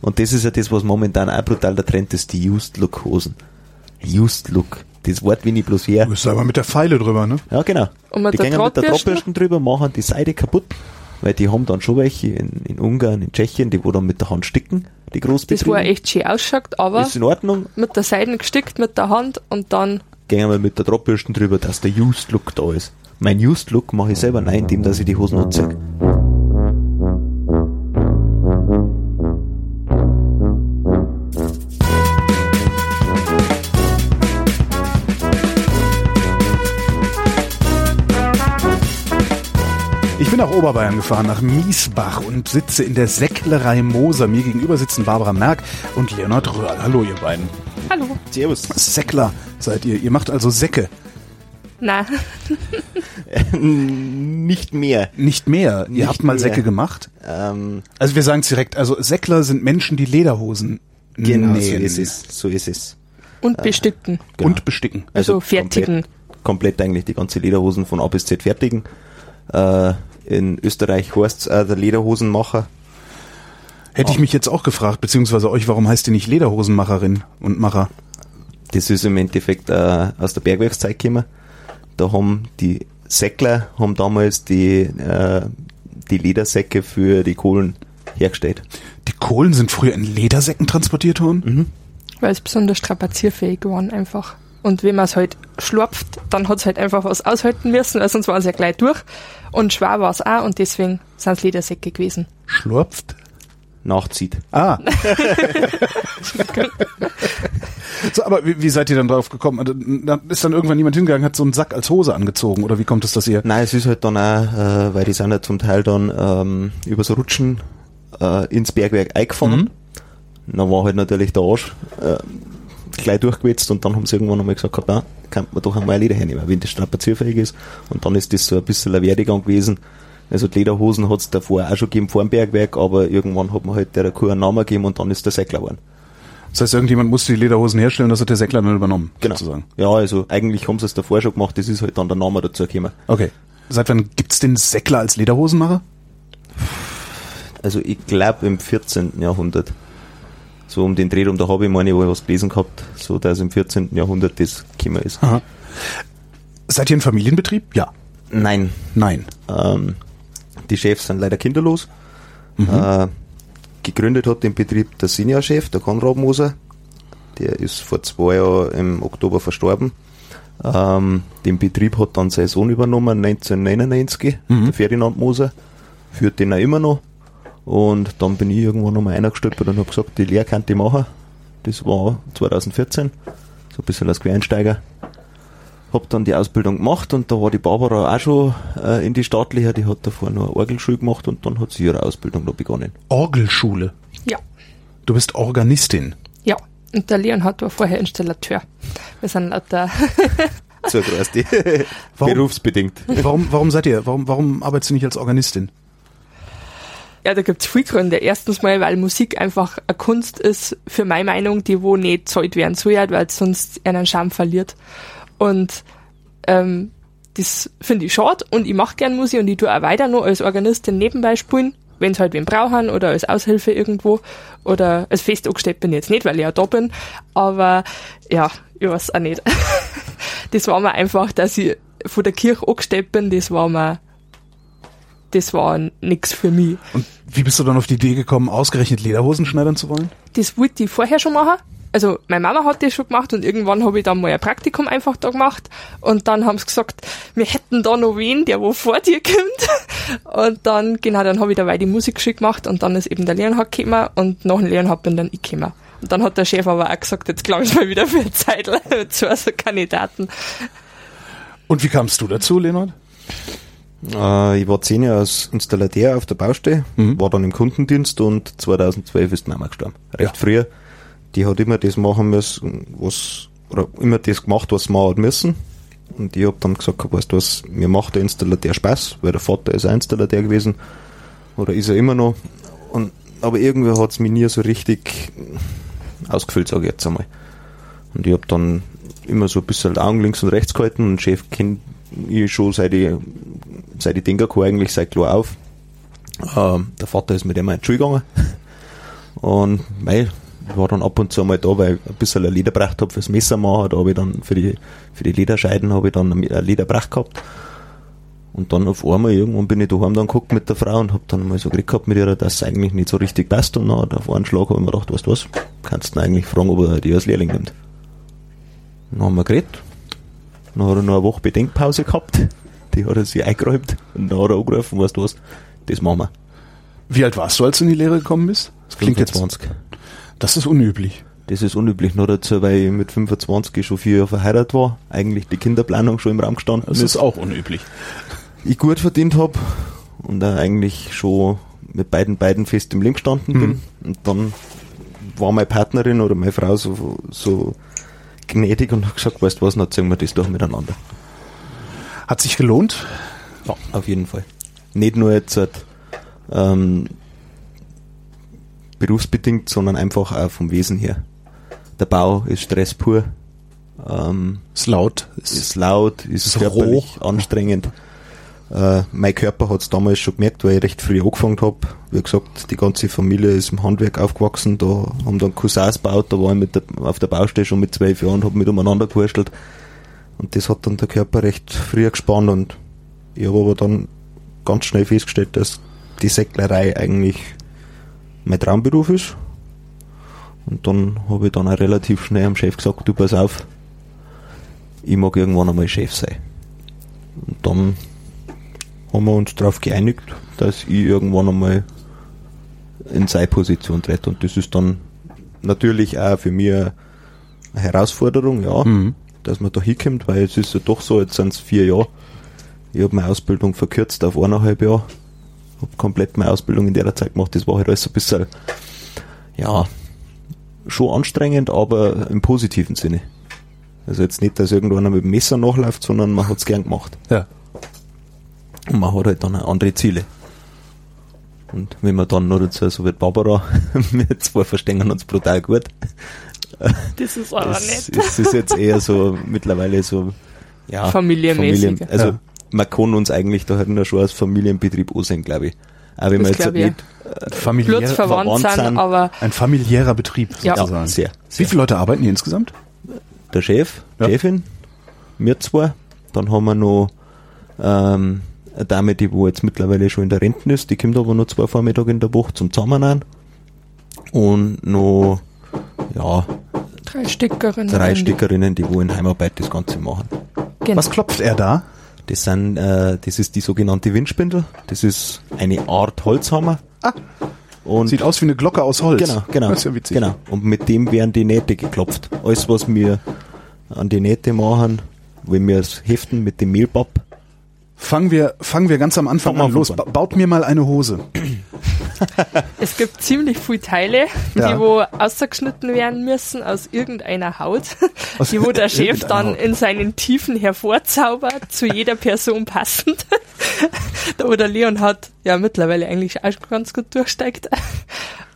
Und das ist ja das, was momentan auch brutal der Trend ist, die Used Look Hosen. Used Look. Das Wort wie ich bloß her. Du bist aber mit der Pfeile drüber, ne? Ja, genau. Und mit die der gehen mit der Drahtbürsten? Drüber, machen die Seite kaputt. Weil die haben dann schon welche in, in Ungarn, in Tschechien, die wo dann mit der Hand sticken, die Das Großbetriebe. war echt schön ausschaut, aber ist in Ordnung. mit der Seite gestickt mit der Hand und dann Gehen wir mit der Drahtbürsten drüber, dass der Used Look da ist. Mein Used Look mache ich selber nein, indem dass ich die Hosen anziehe. Bin nach Oberbayern gefahren, nach Miesbach und sitze in der Säcklerei Moser. Mir gegenüber sitzen Barbara Merck und Leonhard Röhrl. Hallo, ihr beiden. Hallo. Servus. Säckler seid ihr. Ihr macht also Säcke. Na, Nicht mehr. Nicht mehr. Ihr Nicht habt mal mehr. Säcke gemacht. Ähm, Also wir sagen es direkt. Also Säckler sind Menschen, die Lederhosen genau, so nähen ist es. So ist es. und bestücken. und besticken. Also fertigen. Komplett, komplett eigentlich die ganze Lederhosen von A bis Z fertigen. Äh, in Österreich heißt äh, der Lederhosenmacher. Hätte ich mich jetzt auch gefragt, beziehungsweise euch, warum heißt ihr nicht Lederhosenmacherin und Macher? Das ist im Endeffekt äh, aus der Bergwerkszeit gekommen. Da haben die Säckler haben damals die, äh, die Ledersäcke für die Kohlen hergestellt. Die Kohlen sind früher in Ledersäcken transportiert worden? Weil es besonders strapazierfähig waren einfach. Und wenn man es halt schlurpft, dann hat es halt einfach was aushalten müssen, weil sonst waren sie ja gleich durch. Und schwer war es auch und deswegen sind es Ledersäcke gewesen. Schlurpft? Nachzieht. Ah. so, aber wie, wie seid ihr dann drauf gekommen? Also, Da ist dann irgendwann jemand hingegangen, hat so einen Sack als Hose angezogen oder wie kommt es, dass ihr? Nein, es ist halt dann auch, äh, weil die sind ja zum Teil dann ähm, übers Rutschen äh, ins Bergwerk eingefahren. Dann war halt natürlich der Arsch äh, gleich durchgewetzt und dann haben sie irgendwann einmal gesagt, na, kann man doch einmal ein Leder hernehmen, wenn das strapazierfähig ist. Und dann ist das so ein bisschen ein Werdegang gewesen. Also die Lederhosen hat es davor auch schon gegeben vor dem Bergwerk, aber irgendwann hat man halt der Kuh einen Namen gegeben und dann ist der Säckler geworden. Das heißt, irgendjemand musste die Lederhosen herstellen, das hat der Säckler dann übernommen, sozusagen. Ja, also eigentlich haben sie es davor schon gemacht, das ist halt dann der Name dazu gekommen. Okay. Seit wann gibt's den Säckler als Lederhosenmacher? Also ich glaube im 14. Jahrhundert. So um den Dreh rum, da habe ich meine, wo ich was gelesen gehabt, so dass im 14. Jahrhundert das gekommen ist. Aha. Seid ihr ein Familienbetrieb? Ja. Nein, Nein. ähm, die Chefs sind leider kinderlos. Äh, gegründet hat den Betrieb der Seniorchef, der Konrad Moser. Der ist vor zwei Jahren im Oktober verstorben. Ähm, den Betrieb hat dann sein Sohn übernommen, 1999, der Ferdinand Moser. Führt den auch immer noch. Und dann bin ich irgendwann nochmal eingestolpert und habe gesagt, die Lehre kann ich machen. Das war 2014. So ein bisschen als Quereinsteiger. Hab dann die Ausbildung gemacht und da war die Barbara auch schon äh, in die staatliche, die hat davor nur Orgelschule gemacht und dann hat sie ihre Ausbildung da begonnen. Orgelschule. Ja, Du bist Organistin. ja. Und der Leonhard war vorher Installateur. Wir sind lauter So? Berufsbedingt. Warum, warum seid ihr, warum, warum arbeitest du nicht als Organistin? Ja, da gibt's viele Gründe. Erstens mal, weil Musik einfach eine Kunst ist, für meine Meinung, die wo nicht zahlt werden soll, weil es sonst einen Charme verliert. Und ähm, das finde ich schade und ich mache gern Musik und ich tue auch weiter noch als Organistin nebenbei spielen, wenn es halt wen brauchen oder als Aushilfe irgendwo oder als fest angestellt bin ich jetzt nicht, weil ich ja da bin, aber ja, ich weiß auch nicht. das war mir einfach, dass ich von der Kirche angestellt bin, das war mir das war nix für mich. Und wie bist du dann auf die Idee gekommen, ausgerechnet Lederhosen schneidern zu wollen? Das wollte ich vorher schon machen. Also meine Mama hat das schon gemacht und irgendwann habe ich dann mal ein Praktikum einfach da gemacht und dann haben sie gesagt, wir hätten da noch wen, der wo vor dir kommt. Und dann, genau, dann habe ich dabei die Musikschule gemacht und dann ist eben der Leonhard gekommen und nach dem Leonhard bin dann ich gekommen. Und dann hat der Chef aber auch gesagt, jetzt glaube ich mal wieder für eine Zeit zu so Kandidaten. Und wie kamst du dazu, Leonhard? Äh, ich war zehn Jahre als Installateur auf der Baustelle, war dann im Kundendienst und 2012 ist die Mama gestorben. Recht Ja. früh. Die hat immer das machen müssen, was, oder immer das gemacht, was machen hat müssen. Und ich hab dann gesagt, weißt du was, mir macht der Installateur Spaß, weil der Vater ist ein Installateur gewesen, oder ist er immer noch. Und, aber irgendwie hat's mich nie so richtig ausgefüllt, sage ich jetzt einmal. Und ich hab dann immer so ein bisschen Augen links und rechts gehalten und Chef kennt ich schon seit ich, seit ich denken kann, eigentlich seit klar auf. Ähm, der Vater ist mit ihm in die Schule gegangen. Und mei, ich war dann ab und zu mal da, weil ich ein bisschen ein Leder gebracht habe fürs Messer machen. Da habe ich dann für die, für die Lederscheiden habe ich dann ein Leder gebracht gehabt. Und dann auf einmal irgendwann bin ich daheim dann geguckt mit der Frau und hab dann mal so geredet gehabt mit ihr, dass es eigentlich nicht so richtig passt. Und dann auf einen Schlag habe ich mir gedacht, weißt du was, kannst du eigentlich fragen, ob er die als Lehrling nimmt. Dann haben wir geredet. Dann hat er noch eine Woche Bedenkpause gehabt. Die hat er sich eingeräumt. Und dann hat er angerufen, weißt du was, das machen wir. Wie alt warst du, als du in die Lehre gekommen bist? Das klingt jetzt 20. Das ist unüblich. Das ist unüblich, nur dazu, weil ich mit 25 schon vier Jahre verheiratet war, eigentlich die Kinderplanung schon im Raum gestanden Das ist auch unüblich. ich gut verdient habe und da eigentlich schon mit beiden beiden fest im Leben gestanden bin. Mhm. Und dann war meine Partnerin oder meine Frau so, so gnädig und hat gesagt, weißt du was, dann ziehen wir das doch miteinander. Hat sich gelohnt? Ja, auf jeden Fall. Nicht nur jetzt halt, ähm, berufsbedingt, sondern einfach auch vom Wesen her. Der Bau ist Stress pur, ähm, Ist laut. ist laut, ist, ist körperlich anstrengend. Äh, mein Körper hat es damals schon gemerkt, weil ich recht früh angefangen habe. Wie gesagt, die ganze Familie ist im Handwerk aufgewachsen. Da haben dann Cousins gebaut, da war ich mit der, auf der Baustelle schon mit zwölf Jahren, habe mit umeinander gewurstelt. Und das hat dann der Körper recht früh gespannt und ich habe aber dann ganz schnell festgestellt, dass die Säcklerei eigentlich mein Traumberuf ist. Und dann habe ich dann auch relativ schnell am Chef gesagt, du pass auf, ich mag irgendwann einmal Chef sein. Und dann haben wir uns darauf geeinigt, dass ich irgendwann einmal in seine Position trete. Und das ist dann natürlich auch für mich eine Herausforderung, ja, Mhm. Dass man da hinkommt, weil es ist ja doch so, jetzt sind es vier Jahre. Ich habe meine Ausbildung verkürzt auf eineinhalb Jahre. Habe komplett meine Ausbildung in der Zeit gemacht. Das war halt alles ein bisschen, ja, schon anstrengend, aber im positiven Sinne. Also jetzt nicht, dass irgendeiner mit dem Messer nachläuft, sondern man hat's gern gemacht. Ja. Und man hat halt dann andere Ziele. Und wenn man dann noch dazu so wird Barbara, wir zwei verstehen uns brutal gut. Das ist aber Das, nett. es ist jetzt eher so mittlerweile so ja, Familienmäßig. also Ja. man kann uns eigentlich da halt nur schon als Familienbetrieb ansehen, glaube ich. Auch wenn Das wir jetzt nicht Familiär, Blutsverwandt verwandt sind, aber ein familiärer Betrieb Ja. sozusagen. ja, sehr, Wie sehr. viele Leute arbeiten hier insgesamt? Der Chef, Ja. Chefin, wir zwei, dann haben wir noch ähm, eine Dame, die wo jetzt mittlerweile schon in der Rente ist, die kommt aber noch zwei Vormittage in der Woche zum Zusammennehmen. Und noch ja, drei Stickerinnen. drei Stickerinnen, die wo in Heimarbeit das Ganze machen. Genau. Was klopft er da? Das sind, äh, das ist die sogenannte Windspindel. Das ist eine Art Holzhammer. Ah. Und Sieht aus wie eine Glocke aus Holz. genau, genau, Das ist ja witzig. genau. Und mit dem werden die Nähte geklopft. Alles, was wir an die Nähte machen, wenn wir es heften mit dem Mehlpapp. Fangen wir, fangen wir ganz am Anfang Fang mal an. Los, ba baut mir mal eine Hose. Es gibt ziemlich viele Teile, Ja. die wo ausgeschnitten werden müssen aus irgendeiner Haut, Aus die wo der Chef dann Haut. in seinen Tiefen hervorzaubert, zu jeder Person passend. da wo der Leon hat ja mittlerweile eigentlich auch schon ganz gut durchsteigt.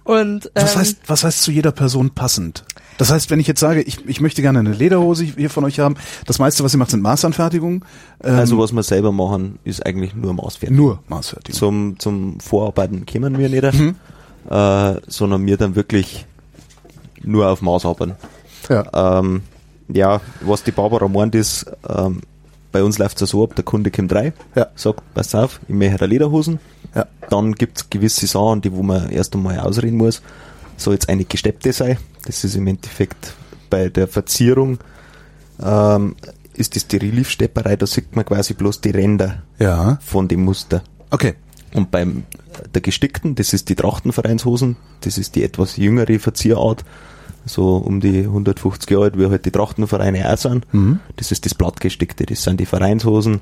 Und Was ähm, heißt, was heißt zu jeder Person passend? Das heißt, wenn ich jetzt sage, ich, ich möchte gerne eine Lederhose hier von euch haben, das meiste, was ihr macht, sind Maßanfertigungen. Ähm, Also was wir selber machen, ist eigentlich nur Maßfertig. nur Maßfertigung. Zum, zum Vorarbeiten kommen wir nicht, Mhm. äh, sondern wir dann wirklich nur auf Maß arbeiten. Ja. Ähm, ja, was die Barbara meint ist, ähm, bei uns läuft es ja so ab, der Kunde kommt rein, Ja. sagt, pass auf, ich möchte eine Lederhosen. Ja. Dann gibt es gewisse Sachen, die wo man erst einmal ausreden muss. Soll jetzt eine gesteppte sein. Das ist im Endeffekt bei der Verzierung ähm, ist das die Reliefstepperei, da sieht man quasi bloß die Ränder Ja. von dem Muster. Okay. Und beim der gestickten, das ist die Trachtenvereinshosen, das ist die etwas jüngere Verzierart, so um die 150 Jahre alt, wie halt die Trachtenvereine auch sind. Mhm. Das ist das Blattgestickte, das sind die Vereinshosen,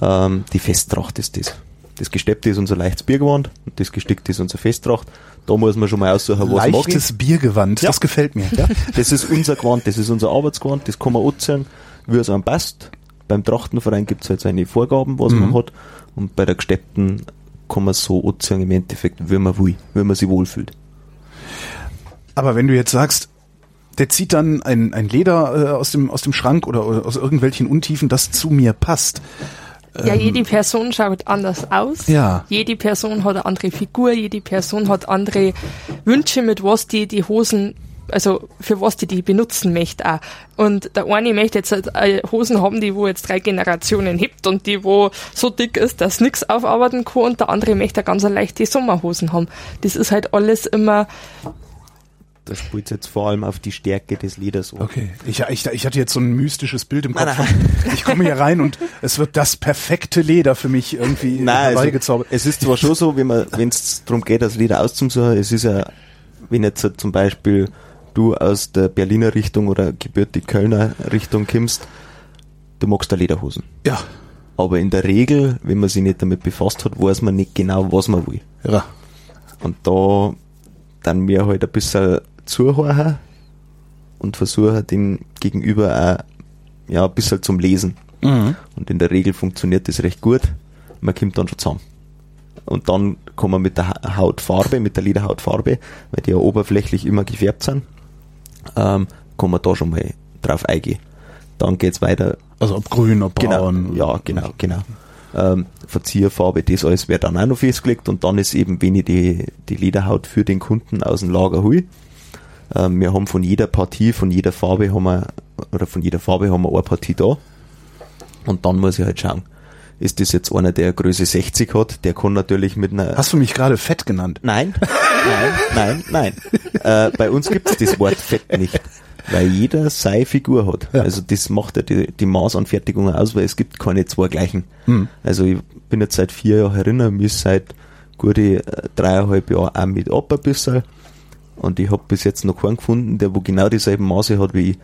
ähm, die Festtracht ist das. Das Gesteppte ist unser leichtes Biergewand und das Gestickte ist unser Festtracht. Da muss man schon mal aussuchen, was mag ich. Leichtes Biergewand, Ja. das gefällt mir. Ja, das ist unser Gewand, das ist unser Arbeitsgewand, das kann man anziehen, wie es einem passt. Beim Trachtenverein gibt es halt seine Vorgaben, was Mhm. man hat. Und bei der gesteppten kann man so anziehen, im Endeffekt, wie man will, wie man sich wohlfühlt. Aber wenn du jetzt sagst, der zieht dann ein, ein Leder äh, aus, dem, aus dem Schrank oder, oder aus irgendwelchen Untiefen, das zu mir passt. Ja, jede Person schaut anders aus. Ja. Jede Person hat eine andere Figur, jede Person hat andere Wünsche, mit was die die Hosen, also für was die die benutzen möchte auch. Und der eine möchte jetzt halt, äh, Hosen haben, die wo jetzt drei Generationen hebt und die wo so dick ist, dass nix aufarbeiten kann und der andere möchte ganz leichte Sommerhosen haben. Das ist halt alles immer Da spielt jetzt vor allem auf die Stärke des Leders an. Okay, ich, ich, ich hatte jetzt so ein mystisches Bild im Kopf. Nein, Von, ich komme hier rein und es wird das perfekte Leder für mich irgendwie Nein, herbeigezaubert. also, es ist zwar schon so, wenn es darum geht, das Leder auszusuchen, es ist ja, wenn jetzt so zum Beispiel du aus der Berliner Richtung oder gebürtig Kölner Richtung kommst, du magst da Lederhosen. ja, Aber in der Regel, wenn man sich nicht damit befasst hat, weiß man nicht genau, was man will. ja. Und da dann wir halt ein bisschen zuhören und versuchen, den Gegenüber auch ja, ein bisschen zum Lesen. Mhm. Und in der Regel funktioniert das recht gut. Man kommt dann schon zusammen. Und dann kann man mit der Ha- Hautfarbe, mit der Lederhautfarbe, weil die ja oberflächlich immer gefärbt sind, ähm, kann man da schon mal drauf eingehen. Dann geht's weiter Also ob grün, ob Genau, braun. ja, genau, genau. Ähm, Verzierfarbe, das alles wird dann auch noch festgelegt und dann ist eben, wenn ich die, die Lederhaut für den Kunden aus dem Lager hol. Ähm, wir haben von jeder Partie, von jeder Farbe haben wir, oder von jeder Farbe haben wir eine Partie da. Und dann muss ich halt schauen. Ist das jetzt einer, der Größe 60 hat, der kann natürlich mit einer Hast du mich gerade fett genannt? Nein, nein, nein, nein. Äh, bei uns gibt's das Wort Fett nicht, weil jeder seine Figur hat. Ja. Also das macht ja die, die Maßanfertigung aus, weil es gibt keine zwei gleichen. Hm. Also ich bin jetzt seit vier Jahren herinnen, mir ist seit gute äh, dreieinhalb Jahren auch mit ab ein bisschen. Und ich habe bis jetzt noch keinen gefunden, der wo genau dieselben Maße hat wie ich.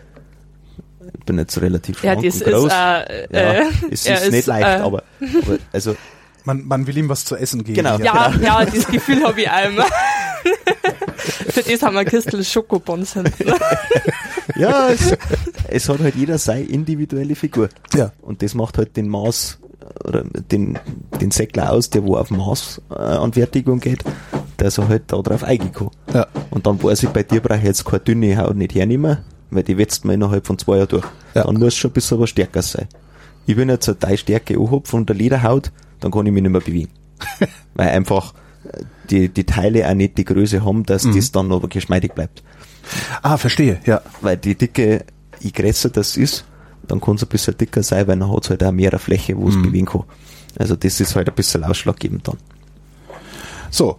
Ich bin jetzt relativ Ja, schlank das und groß. ist, äh, ja, äh, es er ist nicht ist, leicht, äh, aber, aber also Man, man will ihm was zu essen geben. Genau. Ja, ja, das Gefühl habe ich immer. Für das haben wir Kistel Schokobons hinten. Ja, es, es hat halt jeder seine individuelle Figur. Ja. Und das macht halt den Maß oder den, den Säckler aus, der wo auf Maßanfertigung geht, dass er halt da drauf eingehen kann. Ja. Und dann weiß ich, bei dir brauche ich jetzt keine dünne Haut nicht hernehmen, weil die wetzt man innerhalb von zwei Jahren durch. Ja. Dann muss schon ein bisschen was stärker sein. Ich bin jetzt eine Teil Stärke anhab von der Lederhaut, dann kann ich mich nicht mehr bewegen. weil einfach äh, die, die Teile auch nicht die Größe haben, dass das dann aber geschmeidig bleibt Ah, verstehe, ja. weil die Dicke, je größer das ist, dann kann es ein bisschen dicker sein, weil dann hat es halt auch mehr Fläche, wo es bewegen kann. Also das ist halt ein bisschen ausschlaggebend dann. So.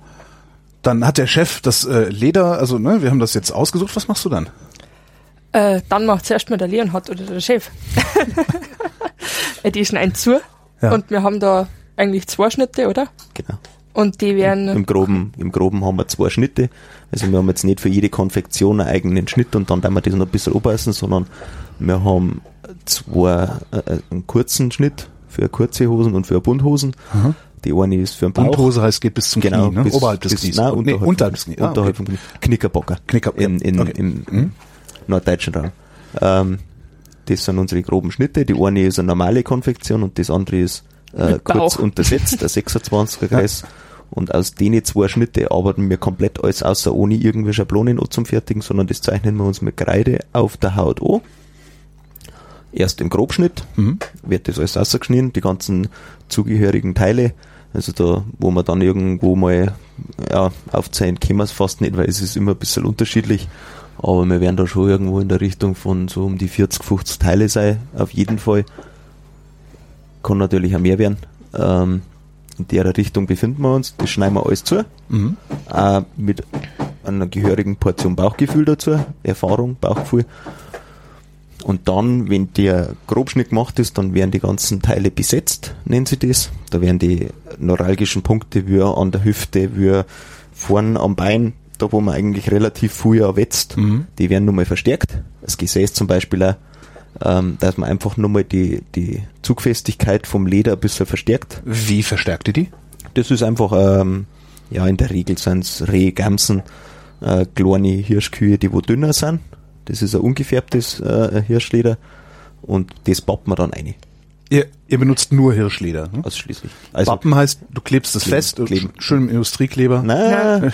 Dann hat der Chef das äh, Leder, also ne, wir haben das jetzt ausgesucht. Was machst du dann? Äh, dann macht zuerst mal der Leonhard oder der Chef. Äh, die schneiden zu. Ja. Und wir haben da eigentlich zwei Schnitte, oder? Genau. Und die werden, Im Groben, Im Groben haben wir zwei Schnitte. Also wir haben jetzt nicht für jede Konfektion einen eigenen Schnitt und dann werden wir das noch ein bisschen anpassen, sondern wir haben zwei, äh, einen kurzen Schnitt für kurze Hosen und für Bundhosen. Die eine ist für den Bauch. Bunthose heißt, geht bis zum Genau, Knie, ne? bis- oberhalb des bis- Knies. Nein, nee, unterhalb, unterhalb des Knies. Ah, unterhalb okay. vom Knie. Knickerbocker. Knicker- in, in, okay. im Mhm. norddeutschen Raum. Ähm, das sind unsere groben Schnitte. Die eine ist eine normale Konfektion und das andere ist äh, kurz untersetzt, der 26er Kreis. Und aus denen zwei Schnitte arbeiten wir komplett alles außer ohne irgendwie Schablonen zum Fertigen, sondern das zeichnen wir uns mit Kreide auf der Haut an. Erst im Grobschnitt Mhm. wird das alles ausgeschnitten, die ganzen zugehörigen Teile. Also da, wo man dann irgendwo mal ja, aufzeigen können wir es fast nicht, weil es ist immer ein bisschen unterschiedlich. Aber wir werden da schon irgendwo in der Richtung von so um die 40, 50 Teile sein, auf jeden Fall. Kann natürlich auch mehr werden. Ähm, in der Richtung befinden wir uns. Das schneiden wir alles zu. Mhm. Auch mit einer gehörigen Portion Bauchgefühl dazu, Erfahrung, Bauchgefühl. Und dann, wenn der Grobschnitt gemacht ist, dann werden die ganzen Teile besetzt, nennen sie das. Da werden die neuralgischen Punkte wie an der Hüfte, wie vorn am Bein, da wo man eigentlich relativ viel erwetzt, Mhm. die werden nochmal verstärkt. Das Gesäß zum Beispiel auch, ähm, dass man einfach nochmal die, die Zugfestigkeit vom Leder ein bisschen verstärkt. Wie verstärkt ihr die? Das ist einfach, ähm, ja, in der Regel sind es Rehe, Gamsen, äh, kleine Hirschkühe, die wo dünner sind. Das ist ein ungefärbtes äh, Hirschleder und das pappt man dann ein, Ihr, ihr benutzt nur Hirschleder. Ne? ausschließlich. Also, Wappen heißt, du klebst es Kleben, fest, und kleben. schön im Industriekleber. na,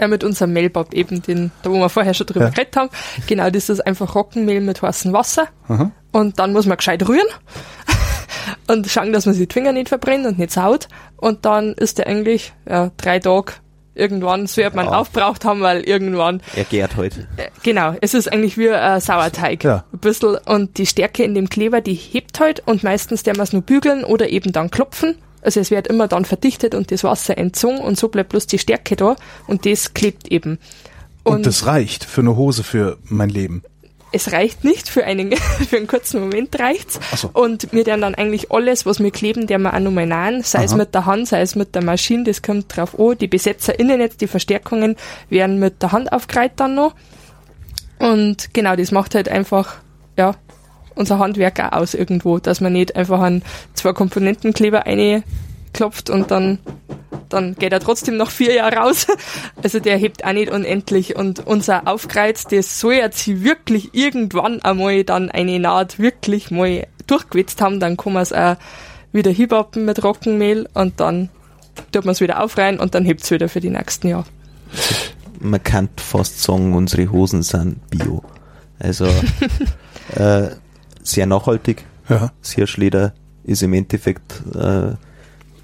ja, mit unserem Mehlbob eben, den, da wo wir vorher schon drüber Ja. geredet haben. Genau, das ist einfach Roggenmehl mit heißem Wasser. Aha. Und dann muss man gescheit rühren. und schauen, dass man sich die Finger nicht verbrennt und nicht saut. Und dann ist der eigentlich ja, drei Tage irgendwann so wird man ja. aufbraucht haben, weil irgendwann. Er gärt heute. Halt. Äh, genau, es ist eigentlich wie ein Sauerteig. Ja. Ein bisschen. Und die Stärke in dem Kleber, die hebt halt und meistens der man es nur bügeln oder eben dann klopfen. Also es wird immer dann verdichtet und das Wasser entzogen und so bleibt bloß die Stärke da und das klebt eben. Und, und das reicht für eine Hose für mein Leben es reicht nicht, für einen, für einen kurzen Moment reicht's. So. Und wir dann dann eigentlich alles, was wir kleben, der wir auch nochmal nahen, sei Aha. es mit der Hand, sei es mit der Maschine, das kommt drauf an. Die BesetzerInnen jetzt, die Verstärkungen, werden mit der Hand aufgereiht dann noch. Und genau, das macht halt einfach, ja, unser Handwerk auch aus irgendwo, dass man nicht einfach an zwei Komponentenkleber klopft und dann dann geht er trotzdem noch vier Jahre raus. Also der hebt auch nicht unendlich. Und unser Aufkreuz, das soll jetzt sie wirklich irgendwann einmal dann eine Naht wirklich mal durchgewetzt haben, dann kann man es auch wieder hinbappen mit Rockenmehl und dann tut man es wieder aufreihen und dann hebt es wieder für die nächsten Jahre. Man kann fast sagen, unsere Hosen sind bio. Also äh, sehr nachhaltig. Ja. Sehr Schleder ist im Endeffekt äh,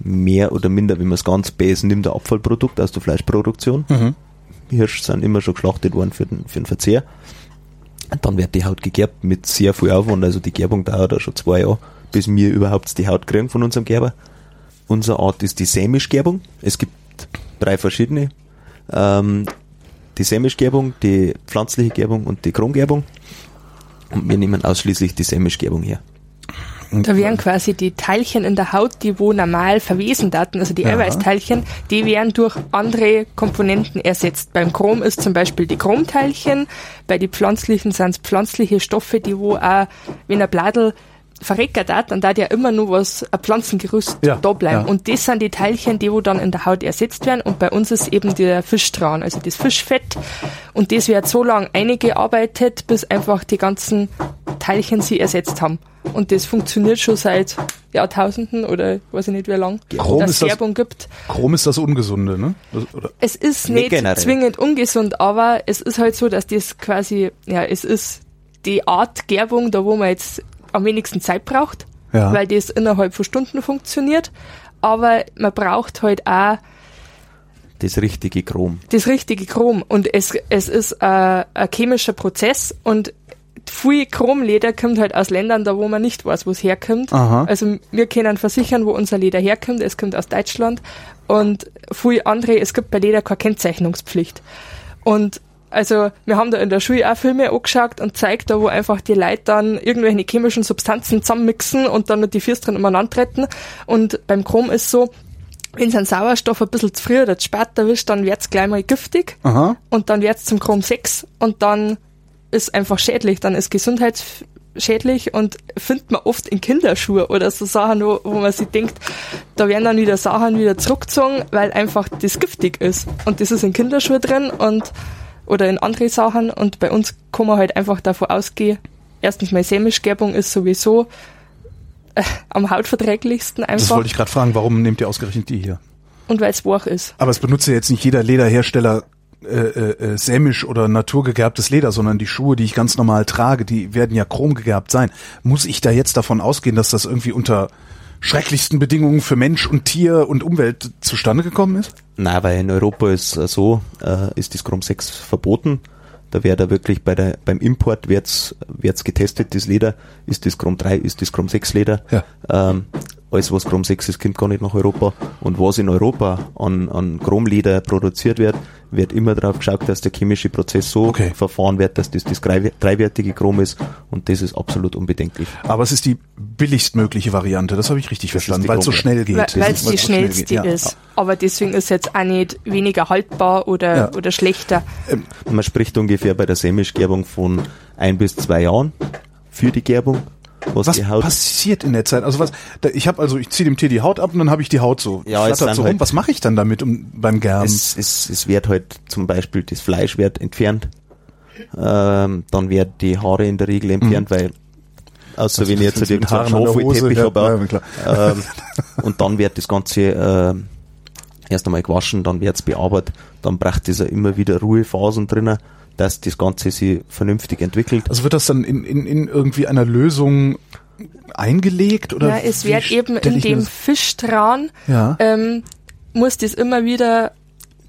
mehr oder minder, wenn man es ganz base nimmt, ein Abfallprodukt aus der Fleischproduktion. Mhm. Hirsch sind immer schon geschlachtet worden für den, für den Verzehr. dann wird die Haut gegerbt mit sehr viel Aufwand, also die Gerbung dauert auch schon zwei Jahre, bis wir überhaupt die Haut kriegen von unserem Gerber. Unsere Art ist die Sämischgerbung. Es gibt drei verschiedene. Ähm, die Sämischgerbung, die pflanzliche Gerbung und die Chromgerbung. Und wir nehmen ausschließlich die Sämischgerbung her. Da wären quasi die Teilchen in der Haut, die wo normal verwesen daten, also die ja. Eiweißteilchen, die werden durch andere Komponenten ersetzt. Beim Chrom ist zum Beispiel die Chromteilchen, bei den pflanzlichen sind es pflanzliche Stoffe, die wo auch, wenn ein Bladel verreckert hat, dann da ja immer nur was, ein Pflanzengerüst ja, da bleiben. Ja. Und das sind die Teilchen, die wo dann in der Haut ersetzt werden. Und bei uns ist eben der Fischstrahl, also das Fischfett. Und das wird so lange eingearbeitet, bis einfach die ganzen Teilchen sie ersetzt haben. Und das funktioniert schon seit Jahrtausenden oder weiß ich nicht wie lang, Chrom dass es Werbung gibt. Chrom ist das Ungesunde, ne? Oder? Es ist nicht, nicht zwingend ungesund, aber es ist halt so, dass das quasi, ja, es ist die Art Gerbung, da wo man jetzt am wenigsten Zeit braucht, ja. weil das innerhalb von Stunden funktioniert. Aber man braucht halt auch das richtige Chrom. Das richtige Chrom. Und es, es ist äh, ein chemischer Prozess und viel Chromleder kommt halt aus Ländern, da wo man nicht weiß, wo es herkommt. Aha. Also wir können versichern, wo unser Leder herkommt. Es kommt aus Deutschland. Und viel andere, es gibt bei Leder keine Kennzeichnungspflicht. Und also wir haben da in der Schule auch Filme angeschaut und zeigt da, wo einfach die Leute dann irgendwelche chemischen Substanzen zusammenmixen und dann die Füße drin umeinander treten. Und beim Chrom ist so, wenn es einen Sauerstoff ein bisschen zu früh oder zu spät erwischt, dann wird's gleich mal giftig Aha. und dann wird's zum Chrom 6 und dann ist einfach schädlich, dann ist gesundheitsschädlich und findet man oft in Kinderschuhe oder so Sachen, wo, wo man sich denkt, da werden dann wieder Sachen wieder zurückgezogen, weil einfach das giftig ist. Und das ist in Kinderschuhe drin und oder in andere Sachen und bei uns kann man halt einfach davon ausgehen, erstens mal Sämischgerbung ist sowieso äh, am hautverträglichsten einfach. Das wollte ich gerade fragen, warum nehmt ihr ausgerechnet die hier? Und weil es wach ist. Aber es benutzt ja jetzt nicht jeder Lederhersteller äh, äh, äh, sämisch oder naturgegerbtes Leder, sondern die Schuhe, die ich ganz normal trage, die werden ja chromgegerbt sein. Muss ich da jetzt davon ausgehen, dass das irgendwie unter schrecklichsten Bedingungen für Mensch und Tier und Umwelt zustande gekommen ist? Na, weil in Europa ist äh, so, äh, ist das Chrom 6 verboten. Da wird da wirklich bei der, beim Import wird's, wird's getestet, das Leder, ist das Chrom 3, ist das Chrom 6 Leder. Ja. Ähm, alles was Chrom 6 ist, kommt gar nicht nach Europa. Und was in Europa an, an Chromleder produziert wird, wird immer darauf geschaut, dass der chemische Prozess so okay. verfahren wird, dass das das dreiwertige Chrom ist und das ist absolut unbedenklich. Aber es ist die billigstmögliche Variante, das habe ich richtig das verstanden, weil es so schnell geht. Weil es die schnellste ist. Ja. Aber deswegen ist es jetzt auch nicht weniger haltbar oder, ja. oder schlechter. Ähm, man spricht ungefähr bei der Semischgerbung von ein bis zwei Jahren für die Gerbung was, passiert in der Zeit? Also was? Da, ich habe also ich ziehe dem Tier die Haut ab und dann habe ich die Haut so. Ja, es so rum. Halt, was mache ich dann damit um, beim Gerben? Es, es, es wird halt zum Beispiel das Fleisch wird entfernt. Ähm, dann werden die Haare in der Regel entfernt, mhm. weil außer also wenn ich jetzt Schafwollteppich ja, habe. Ja, ähm, und dann wird das Ganze äh, erst einmal gewaschen, dann wird's bearbeitet, dann braucht es ja immer wieder Ruhephasen drinnen dass das Ganze sich vernünftig entwickelt. Also wird das dann in, in, in irgendwie einer Lösung eingelegt oder? Ja, es wird eben in dem Fischtran, Ja. ähm, muss das immer wieder,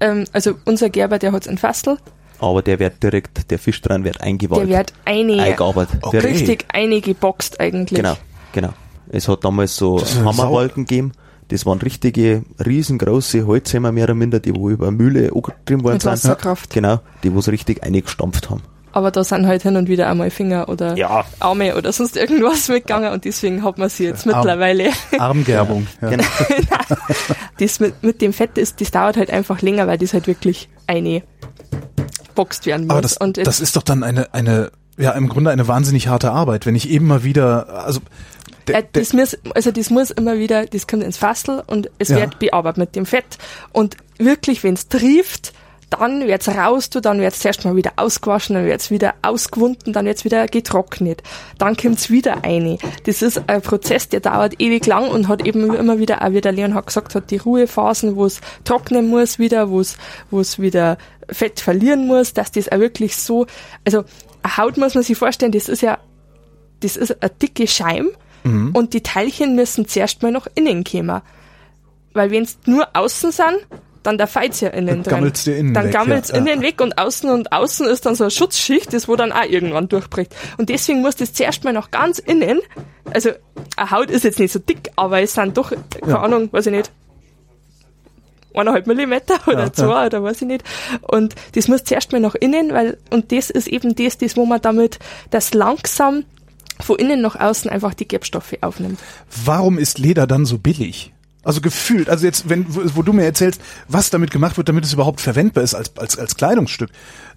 ähm, also unser Gerber, der hat's in Fastel, Aber der wird direkt, der Fisch dran wird eingebaut. der wird eine, eingearbeitet. Okay. Richtig eingeboxt eigentlich. Genau, genau. Es hat damals so Hammerwolken gegeben. Das waren richtige, riesengroße Holzhämmer mehr oder minder, die wo über Mühle angetrieben worden Mit sind. Wasserkraft. Genau, die wo es richtig eingestampft haben. Aber da sind halt hin und wieder einmal Finger oder Ja. Arme oder sonst irgendwas mitgegangen und deswegen hat man sie jetzt Arm. mittlerweile. Armgerbung. Ja. Genau. das mit, mit dem Fett ist, das dauert halt einfach länger, weil das halt wirklich eine boxt werden muss. Aber das, das ist doch dann eine, eine, ja, im Grunde eine wahnsinnig harte Arbeit, wenn ich eben mal wieder, also, äh, das muss, also das muss immer wieder, das kommt ins Fastel und es Ja. wird bearbeitet mit dem Fett. Und wirklich, wenn es trifft, dann wird's raus, du, dann wird's zuerst mal wieder ausgewaschen, dann wird's wieder ausgewunden, dann wird's wieder getrocknet, dann kommt's wieder eine. Das ist ein Prozess, der dauert ewig lang und hat eben immer wieder, auch wie der Leonhard gesagt hat, die Ruhephasen, wo es trocknen muss wieder, wo es, wo es wieder Fett verlieren muss, dass das auch wirklich so, also eine Haut muss man sich vorstellen, das ist ja, das ist eine dicke Scheim und die Teilchen müssen zuerst mal nach innen kommen. Weil wenn's nur außen sind, dann der feit's ja innen Dann drin. gammelt's dir innen dann weg, gammelt's ja. innen weg und außen und außen ist dann so eine Schutzschicht, das wo dann auch irgendwann durchbricht. Und deswegen muss das zuerst mal noch ganz innen, also eine Haut ist jetzt nicht so dick, aber es sind doch, keine Ja. Ahnung, weiß ich nicht, eineinhalb Millimeter oder Ja, zwei ja. oder weiß ich nicht. Und das muss zuerst mal nach innen, weil, und das ist eben das, das, wo man damit das langsam von innen nach außen einfach die Gerbstoffe aufnimmt. warum ist Leder dann so billig? Also gefühlt, also jetzt, wenn, wo, wo du mir erzählst, was damit gemacht wird, damit es überhaupt verwendbar ist als, als, als Kleidungsstück,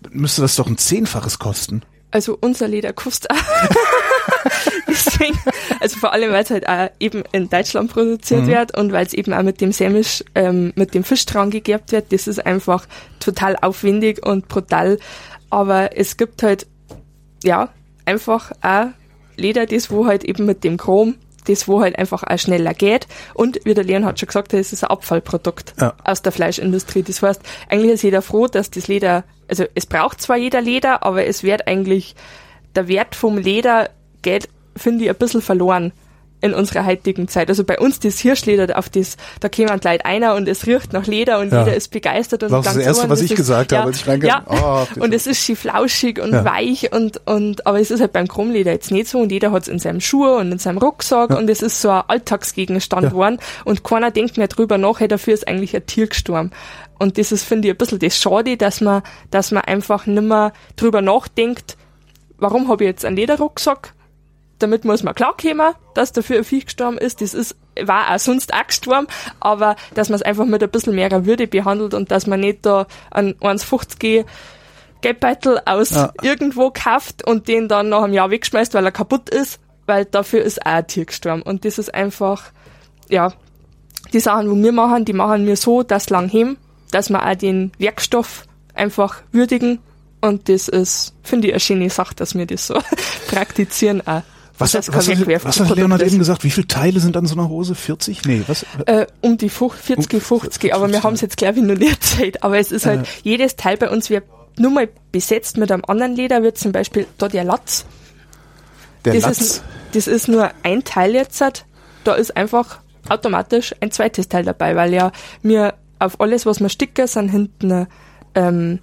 müsste das doch ein Zehnfaches kosten. Also unser Leder kostet auch. Deswegen, also vor allem, weil es halt auch eben in Deutschland produziert wird und weil es eben auch mit dem Sämisch, ähm, mit dem Fisch dran gegerbt wird, das ist einfach total aufwendig und brutal. Aber es gibt halt, ja, einfach auch Leder, das wo halt eben mit dem Chrom, das wo halt einfach auch schneller geht. Und wie der Leon hat schon gesagt, das ist ein Abfallprodukt Ja. aus der Fleischindustrie. Das heißt, eigentlich ist jeder froh, dass das Leder, also es braucht zwar jeder Leder, aber es wird eigentlich, der Wert vom Leder geht, finde ich, ein bisschen verloren in unserer heutigen Zeit. Also bei uns das Hirschleder, auf das, da käme Leute einer und es riecht nach Leder und Ja. jeder ist begeistert und Das ist das Erste, ohren, was ich ist- gesagt ja, habe, ich reingehe. Ja, Oh, und es ist schön flauschig und Ja. weich und, und, aber es ist halt beim Chromleder jetzt nicht so und jeder hat es in seinem Schuh und in seinem Rucksack und es ist so ein Alltagsgegenstand geworden und keiner denkt mehr drüber nach, hey, dafür ist eigentlich ein Tier gestorben. Und das ist, finde ich, ein bisschen das Schade, dass man, dass man einfach nimmer drüber nachdenkt, warum habe ich jetzt einen Lederrucksack? Damit muss man klarkommen, dass dafür ein Viech gestorben ist. Das ist, war auch sonst auch gestorben, aber dass man es einfach mit ein bisschen mehr Würde behandelt und dass man nicht da einen 1,50 Geldbeutel aus Ja. irgendwo kauft und den dann nach einem Jahr wegschmeißt, weil er kaputt ist, weil dafür ist auch ein Tier gestorben. Und das ist einfach, ja, die Sachen, wo wir machen, die machen wir so, dass lang heben, dass wir auch den Werkstoff einfach würdigen. Und das ist, finde ich, eine schöne Sache, dass wir das so praktizieren auch. Was, Das was, Wegwerfen- was hat ist. eben gesagt? Wie viele Teile sind an so einer Hose? 40? Nee, was? Äh, um die 40, 50, aber wir haben es jetzt glaube ich noch nicht erzählt. Aber es ist halt, jedes Teil bei uns wird nur mal besetzt mit einem anderen Leder, wird zum Beispiel da der Latz. Der das, Latz. Ist, das ist nur ein Teil jetzt. Da ist einfach automatisch ein zweites Teil dabei, weil ja wir auf alles, was wir sticken, sind hinten ähm,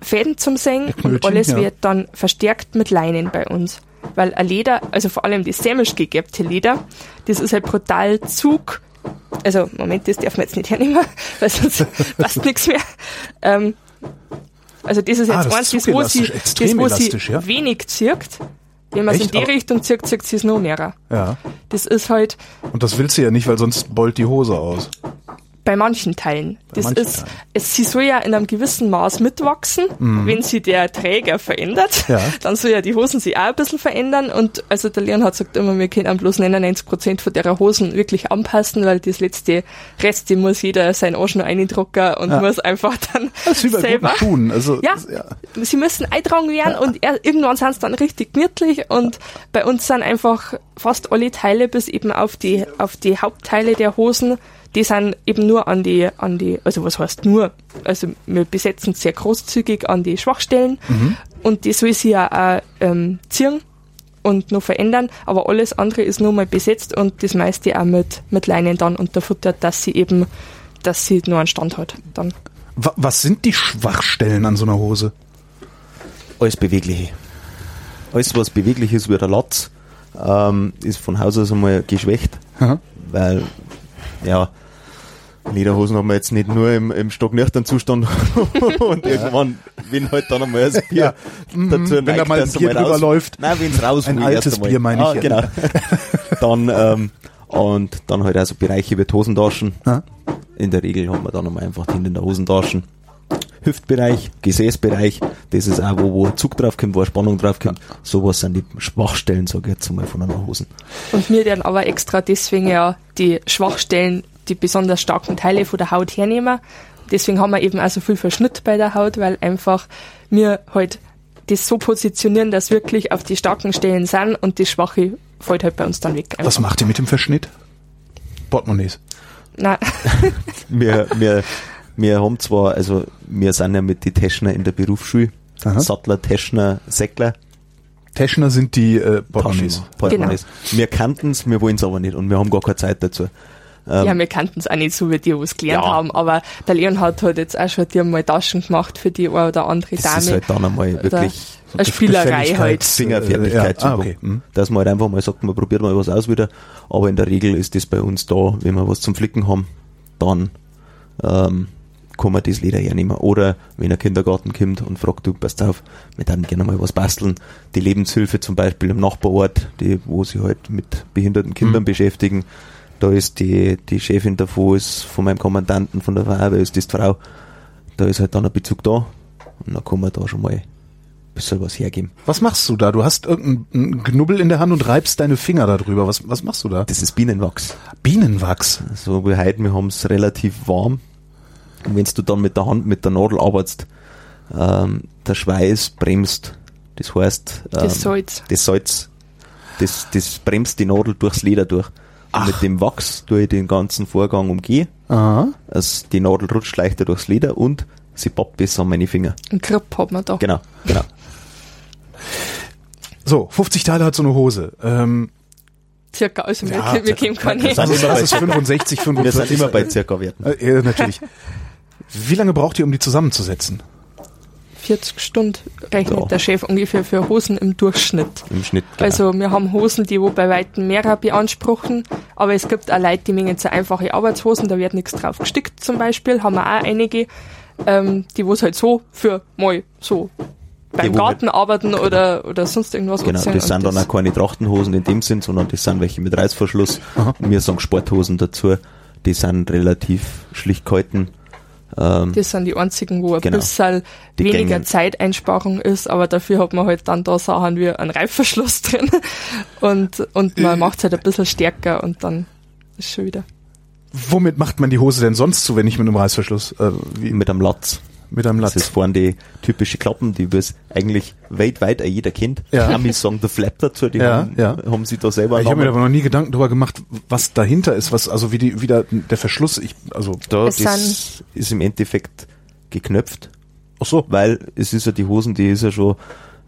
Fäden zum Sägen und alles ja. wird dann verstärkt mit Leinen bei uns. Weil ein Leder, also vor allem das sämisch gegerbte Leder, das ist halt brutal Zug. Also, Moment, das darf man jetzt nicht hernehmen, weil sonst passt nichts mehr. Ähm, also das ist Ah, jetzt das eins, das, wo sie, das, wo sie ja. wenig zirkt. Wenn man es in die Aber- Richtung zirkt, zirkt sie es noch näher. Ja. Das ist halt Und das willst du ja nicht, weil sonst beult die Hose aus. Bei manchen Teilen. Das manchen ist, Teilen. es, sie soll ja in einem gewissen Maß mitwachsen. Wenn sie der Träger verändert, Ja. dann soll ja die Hosen sich auch ein bisschen verändern. Und also der Leonhard sagt immer, wir können bloß 99 Prozent von der Hosen wirklich anpassen, weil das letzte Rest, die muss jeder sein Arsch noch eindrucken und Ja. muss einfach dann Das bei selber. Schuhen. Also, Ja, ja. sie müssen eintragen werden und er, irgendwann sind es dann richtig gemütlich und bei uns sind einfach fast alle Teile bis eben auf die, auf die Hauptteile der Hosen, die sind eben nur an die, an die, also was heißt nur, also wir besetzen sehr großzügig an die Schwachstellen und die soll sie ja auch ähm, ziehen und noch verändern, aber alles andere ist nur mal besetzt und das meiste auch mit, mit Leinen dann unterfuttert, dass sie eben, dass sie nur einen Stand hat. Dann. Wa- Was sind die Schwachstellen an so einer Hose? Alles Bewegliche. Alles, was beweglich ist wie der Latz, ähm, ist von Haus aus einmal geschwächt, Aha. weil, ja, Lederhosen haben wir jetzt nicht nur im, im stocknüchternen Zustand und irgendwann, wenn halt dann einmal das Bier Ja. dazu Mhm, wenn da mal ein er Bier drüber raus- läuft. Nein, wenn es raus Ein altes. Bier, meine ich, Ah, ja. genau. dann, ähm, und dann halt also Bereiche wie die Hosentaschen. In der Regel haben wir dann einmal einfach hinten in der Hosentaschen. Hüftbereich, Gesäßbereich, das ist auch, wo, wo Zug draufkommt, wo eine Spannung draufkommt. Sowas sind die Schwachstellen, sage ich jetzt mal, von einer Hosen. Und wir werden aber extra deswegen ja die Schwachstellen, die besonders starken Teile von der Haut hernehmen. Deswegen haben wir eben auch so viel Verschnitt bei der Haut, weil einfach wir halt das so positionieren, dass wirklich auf die starken Stellen sind und das Schwache fällt halt bei uns dann weg. Was macht ihr mit dem Verschnitt? Portemonnaies. Nein, Wir, wir, wir haben zwar, also wir sind ja mit den Teschner in der Berufsschule, Aha. Sattler, Teschner, Säckler, Teschner sind die äh, Portemonnaies. Portemonnaies. Wir kannten es, wir wollen es aber nicht und wir haben gar keine Zeit dazu. Ähm, ja, wir kannten es auch nicht so wie die, die es gelernt Ja. haben, aber der Leonhard hat jetzt auch schon dir mal Taschen gemacht für die eine oder andere das Dame. ist halt dann einmal wirklich eine Spielerei halt. Fingerfertigkeit. Äh, ja. ah, zu okay. Mhm. Dass man halt einfach mal sagt, man probiert mal was aus wieder. Aber in der Regel ist das bei uns da, wenn wir was zum Flicken haben, dann ähm, kann man das Leder hernehmen. Oder wenn ein Kindergarten kommt und fragt, du, passt auf, wir dann gerne mal was basteln. Die Lebenshilfe zum Beispiel im Nachbarort, die, wo sie halt mit behinderten Kindern Mhm. beschäftigen, da ist die, die Chefin davon, ist von meinem Kommandanten von der Feuerwehr, ist die Frau. Da ist halt dann ein Bezug da. Und dann kann man da schon mal ein bisschen was hergeben. Was machst du da? Du hast irgendeinen Knubbel in der Hand und reibst deine Finger darüber. Was, was machst du da? Das ist Bienenwachs. Bienenwachs. So wie heute, wir haben es relativ warm. Und wenn du dann mit der Hand, mit der Nadel arbeitest, ähm, der Schweiß bremst. Das heißt, ähm, Das Salz. das Salz, das, das bremst die Nadel durchs Leder durch. Und mit dem Wachs tue ich den ganzen Vorgang umgehen. Aha. Also die Nadel rutscht leichter durchs Leder und sie pappt besser an meine Finger. Ein Grip hat man da. Genau, genau. So, 50 Teile hat so eine Hose. Ähm, Circa, also wir, Ja, wir kämen gar nicht. Das also das ist 65, Wir 45. sind immer bei circa Werten. Äh, ja, natürlich. Wie lange braucht ihr, um die zusammenzusetzen? 40 Stunden rechnet Ja. der Chef ungefähr für Hosen im Durchschnitt. Im Schnitt. Genau. Also wir haben Hosen, die wo bei weitem mehrer beanspruchen, aber es gibt auch Leute, die mengen so einfache Arbeitshosen, da wird nichts drauf gestickt zum Beispiel, haben wir auch einige, ähm, die wo es halt so für mal so beim wo Garten arbeiten oder, oder sonst irgendwas Genau, das sind dann auch keine Trachtenhosen in dem Sinn, sondern das sind welche mit Reißverschluss. Wir sagen Sporthosen dazu. Die sind relativ schlicht gehalten. Ähm, Das sind die einzigen, wo ein Genau. bisschen Die weniger gängen- Zeiteinsparung ist, aber dafür hat man halt dann da Sachen wie einen Reifverschluss drin und, und man macht es halt ein bisschen stärker und dann ist schon wieder. Womit macht man die Hose denn sonst zu, wenn nicht mit einem Reißverschluss? Äh, wie, mit einem Latz. Mit einem Das ist Latz. vorne die typische Klappen, die es eigentlich weltweit jeder kennt. Ja. Die Amis sagen der Flap dazu, die Ja, haben, ja. haben sie da selber Ich habe mir aber noch nie Gedanken darüber gemacht, was dahinter ist, was also wie die wie der, der Verschluss. Ich also da, das ist im Endeffekt geknöpft, ach so. weil es ist ja die Hosen, die ist ja schon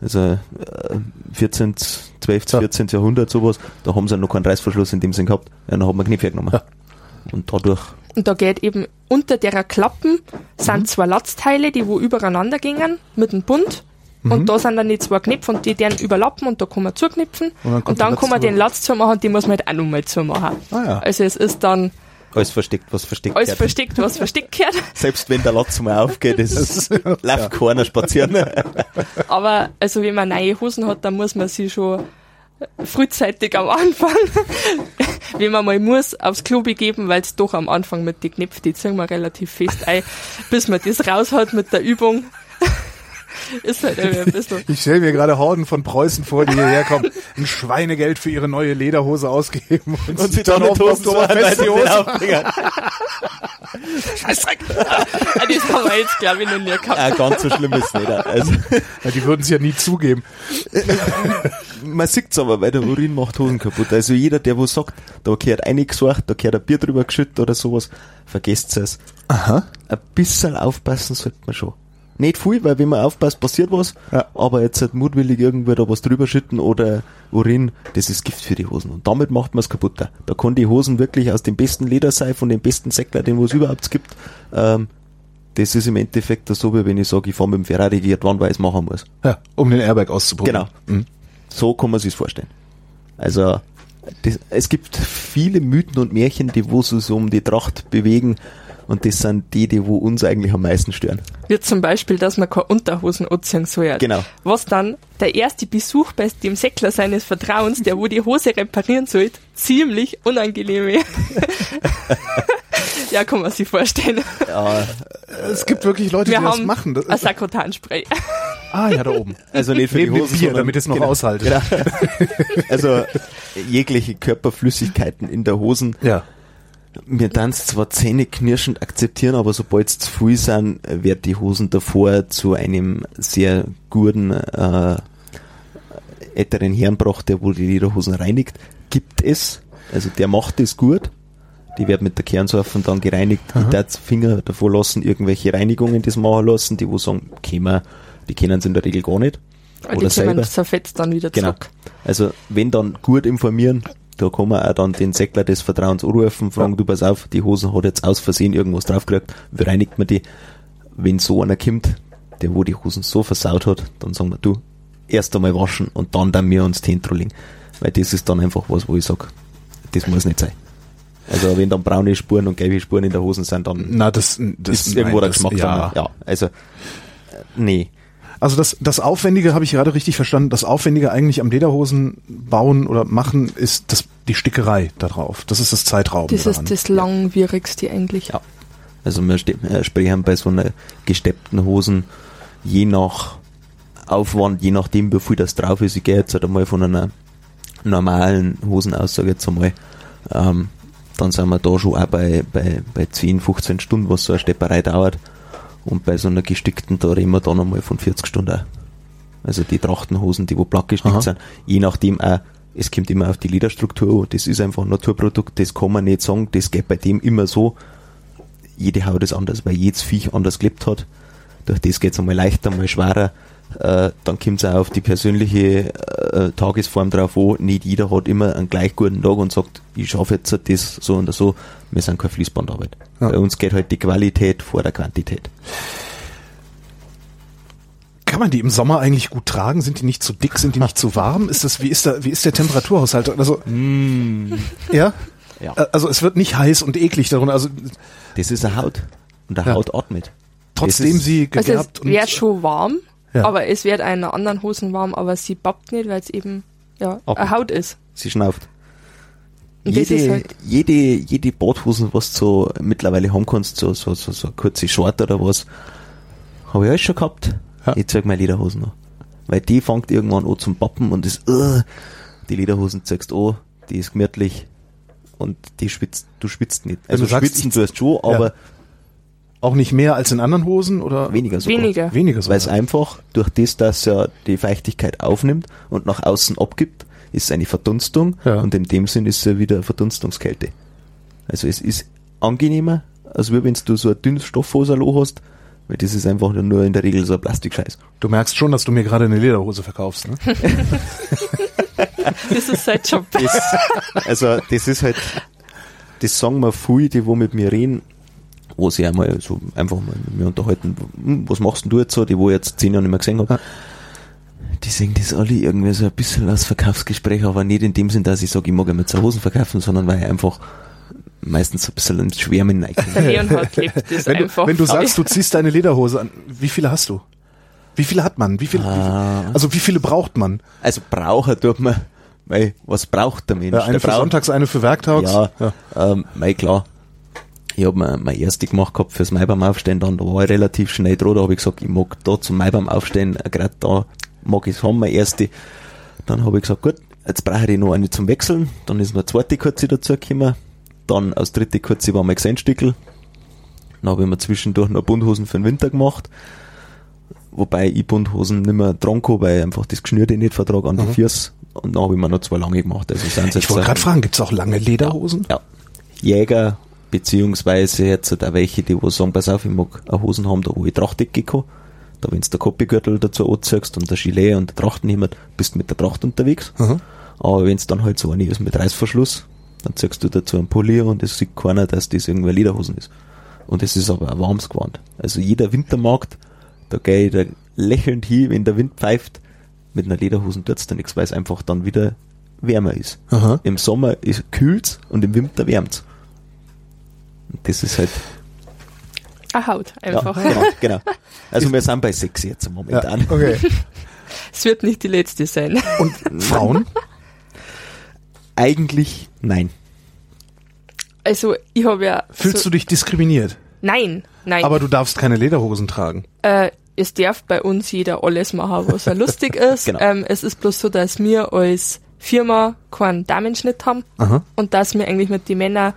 also äh, 14., 12., Ja. 14. Jahrhundert sowas, da haben sie ja noch keinen Reißverschluss in dem Sinn gehabt. Ja, dann hat man Kniff hergenommen. Ja. Und dadurch Und da geht eben unter derer Klappen sind Mhm. zwei Latzteile, die wo übereinander gingen mit dem Bund. Mhm. Und da sind dann die zwei Knöpfe und die deren überlappen und da kann man zuknipfen. Und dann Und kommt dann, kann man den Latz zumachen, die muss man halt auch nochmal zumachen. Ah ja. Also es ist dann alles versteckt, was versteckt alles gehört. versteckt, was versteckt gehört. Selbst wenn der Latz mal aufgeht, ist, läuft keiner spazieren. Aber also wenn man neue Hosen hat, dann muss man sie schon frühzeitig am Anfang, wenn man mal muss, aufs Klo begeben, weil es doch am Anfang mit den Knöpfen, die ziehen wir relativ fest ein, bis man das raus hat mit der Übung. Ist halt ein bisschen. Ich stelle mir gerade Horden von Preußen vor, die hierher kommen, ein Schweinegeld für ihre neue Lederhose ausgeben und, Und sie dann auf Oktoberfest die Hose. Scheißdreck. Das haben wir jetzt, glaube ich, noch nie gehabt. Ah, ganz so schlimm ist es nicht. Also, Ja, die würden es ja nie zugeben. man sieht's aber, weil der Urin macht Hosen kaputt. Also jeder, der wo sagt, da gehört eingesucht, da gehört ein Bier drüber geschüttet oder sowas, vergesst es. Aha. Ein bisschen aufpassen sollte man schon. Nicht viel, weil wenn man aufpasst, passiert was. Ja. Aber jetzt halt mutwillig irgendwo da was drüber schütten oder Urin, das ist Gift für die Hosen. Und damit macht man es kaputt. Da kann die Hosen wirklich aus dem besten Leder sein, von dem besten Säckler, den es überhaupt gibt. Ähm, das ist im Endeffekt so, wie wenn ich sage, ich fahre mit dem Ferrari die wann weil ich es machen muss. Ja, um den Airbag auszuprobieren. Genau. Mhm. So kann man sich vorstellen. Also das, es gibt viele Mythen und Märchen, die wo so um die Tracht bewegen und das sind die, die wo uns eigentlich am meisten stören. Wie zum Beispiel, dass man keine Unterhosen anziehen soll. Genau. Was dann der erste Besuch bei dem Säckler seines Vertrauens, der wo die Hose reparieren soll, ziemlich unangenehm wäre. ja, kann man sich vorstellen. Ja, Es gibt wirklich Leute, Wir die das machen. Das, ein Sakrotanspray. ah, ja, da oben. also nicht für Neben die Hosen, Bier, sondern- damit es noch genau, aushaltet. Genau. Also jegliche Körperflüssigkeiten in der Hosen. Ja. Wir dann zwar zähneknirschend akzeptieren, aber sobald es zu viel sind, wird die Hosen davor zu einem sehr guten äh, älteren Herrn gebracht, der wohl die Lederhosen reinigt. Gibt es. Also der macht es gut. Die wird mit der Kernseife dann gereinigt. Ich darf Finger davor lassen, irgendwelche Reinigungen das machen lassen, die wo sagen, kämen, die kennen sie in der Regel gar nicht. Weil Oder die selber. zerfetzt dann wieder Genau. zurück. Also wenn dann gut informieren, da kann man auch dann den Säckler des Vertrauens anrufen, fragen, Ja. du pass auf, die Hosen hat jetzt aus Versehen irgendwas draufgekriegt, wie reinigt man die? Wenn so einer kommt, der wo die Hosen so versaut hat, dann sagen wir, du, erst einmal waschen und dann dann wir uns legen. Weil das ist dann einfach was, wo ich sag, das muss nicht sein. Also wenn dann braune Spuren und gelbe Spuren in der Hosen sind, dann Na, das, das ist irgendwo nein, der das- Geschmack ja. dran. Ja, also äh, nee. Also das, das Aufwendige, habe ich gerade richtig verstanden, das Aufwendige eigentlich am Lederhosen bauen oder machen, ist das, die Stickerei da drauf. Das ist das Zeitraubende Das daran. ist das langwierigste eigentlich. Ja. Also wir äh, sprechen bei so einer gesteppten Hosen je nach Aufwand, je nachdem wie viel das drauf ist. Ich gehe jetzt halt einmal von einer normalen Hosenaussage jetzt einmal, ähm, dann sind wir da schon auch bei, bei, bei 10, 15 Stunden, was so eine Stepperei dauert. Und bei so einer gestickten, da reden wir dann einmal von 40 Stunden auch. Also die Trachtenhosen, die wo platt gestickt Aha. sind, je nachdem auch, es kommt immer auf die Lederstruktur an, das ist einfach ein Naturprodukt, das kann man nicht sagen, das geht bei dem immer so, jede Haut ist anders, weil jedes Viech anders gelebt hat. Durch das geht es einmal leichter, mal schwerer. Äh, dann kommt es auch auf die persönliche äh, Tagesform drauf an. Nicht jeder hat immer einen gleich guten Tag und sagt, ich schaffe jetzt das so und so. Wir sind keine Fließbandarbeit. Ja. Bei uns geht halt die Qualität vor der Quantität. Kann man die im Sommer eigentlich gut tragen? Sind die nicht zu dick? Sind die nicht zu warm? Ist das, wie ist da, wie ist der Temperaturhaushalt? Also, ja? Ja. Ä- Also es wird nicht heiß und eklig darunter. Also Das ist eine Haut. Und eine Ja. Haut atmet. trotzdem ist- sie Also gegerbt es wird schon warm, Ja. aber es wird einer anderen Hosen warm, aber sie babbt nicht, weil es eben ja, Ab- eine Haut ist. Sie schnauft. Und ist Jede, halt, jede, jede Badhosen, was du so mittlerweile haben kannst, so, so, so, so kurze Short oder was, habe ich alles schon gehabt. Ja. Ich zeig meine Lederhosen an. Weil die fängt irgendwann an zum Pappen und das, uh, die Lederhosen zeigst du an, die ist gemütlich und die schwitzt, du schwitzt nicht. Also du sagst, schwitzen ich- tust schon, Ja. Auch nicht mehr als in anderen Hosen oder weniger sogar. weniger. weniger so. Weil es einfach durch das, dass er die Feuchtigkeit aufnimmt und nach außen abgibt, ist es eine Verdunstung Ja. und in dem Sinn ist es ja wieder Verdunstungskälte. Also es ist angenehmer, als wenn du so ein dünnes Stoffhoserloh hast, weil das ist einfach nur in der Regel so ein Plastikscheiß. Du merkst schon, dass du mir gerade eine Lederhose verkaufst, ne? Das ist sein Job. Das, also das ist halt, das sagen mir viele, die wo mit mir reden, wo sie einmal so einfach mal mit mir unterhalten, hm, was machst denn du jetzt so, die wo ich jetzt zehn Jahre nicht mehr gesehen habe. Ja. Die sehen das alle irgendwie so ein bisschen als Verkaufsgespräch, aber nicht in dem Sinn, dass ich sage, ich mag mit so Hosen verkaufen, sondern weil ich einfach meistens so ein bisschen ins Schwärmen neige. Der Leonhard lebt das Wenn du, wenn du sagst, du ziehst deine Lederhose an, wie viele hast du? Wie viele hat man? Wie viele, Ah. also wie viele braucht man? Also brauchen tut man, weil was braucht der Mensch? Ja, eine der für braucht- sonntags, eine für werktags? Ja, Ähm, mei, klar. Ich habe mir meine erste gemacht gehabt fürs Maibaum aufstehen, dann da war ich relativ schnell dran, da habe ich gesagt, ich mag da zum Maibaum aufstehen, äh, gerade da mag ich es haben, meine erste. Dann habe ich gesagt, gut, jetzt brauche ich noch eine zum Wechseln, dann ist noch eine zweite kurze dazugekommen, dann aus dritte kurze war mein Gesendstückel, dann habe ich mir zwischendurch noch Bundhosen für den Winter gemacht, wobei ich Bundhosen nicht mehr dran kann, weil ich einfach das Geschnürte nicht vertrage an die Füße. Und dann habe ich mir noch zwei lange gemacht, also sind Ich wollte gerade fragen, gibt's auch lange Lederhosen? ja, Jäger, beziehungsweise jetzt da welche, die wo sagen, pass auf, ich mag eine Hosen haben, da wo ich Trachtdecke. Da wenn du der Koppigürtel dazu anziehst und der Gilet und der Trachtenhemd, bist du mit der Tracht unterwegs. Aha. Aber wenn es dann halt so eine ist mit Reißverschluss, dann ziehst du dazu einen Pulli und es sieht keiner, dass das irgendwie Lederhosen ist. Und es ist aber ein warmes Gewand. Also jeder Wintermarkt, da gehe ich da lächelnd hin, wenn der Wind pfeift, mit einer Lederhosen tut's da nichts, weil es einfach dann wieder wärmer ist. Aha. Im Sommer ist kühlt's und im Winter wärmt's. Das ist halt Ah, Haut einfach. Ja, genau, genau. Also wir sind bei sechs jetzt Ja, momentan. okay. Es wird nicht die letzte sein. Und Frauen? Eigentlich nein. Also ich habe ja. Fühlst so, du dich diskriminiert? Nein, nein. Aber du darfst keine Lederhosen tragen. äh, es darf bei uns jeder alles machen, was er lustig ist. Genau. ähm, es ist bloß so, dass wir als Firma keinen Damenschnitt haben Aha. und dass wir eigentlich mit den Männern,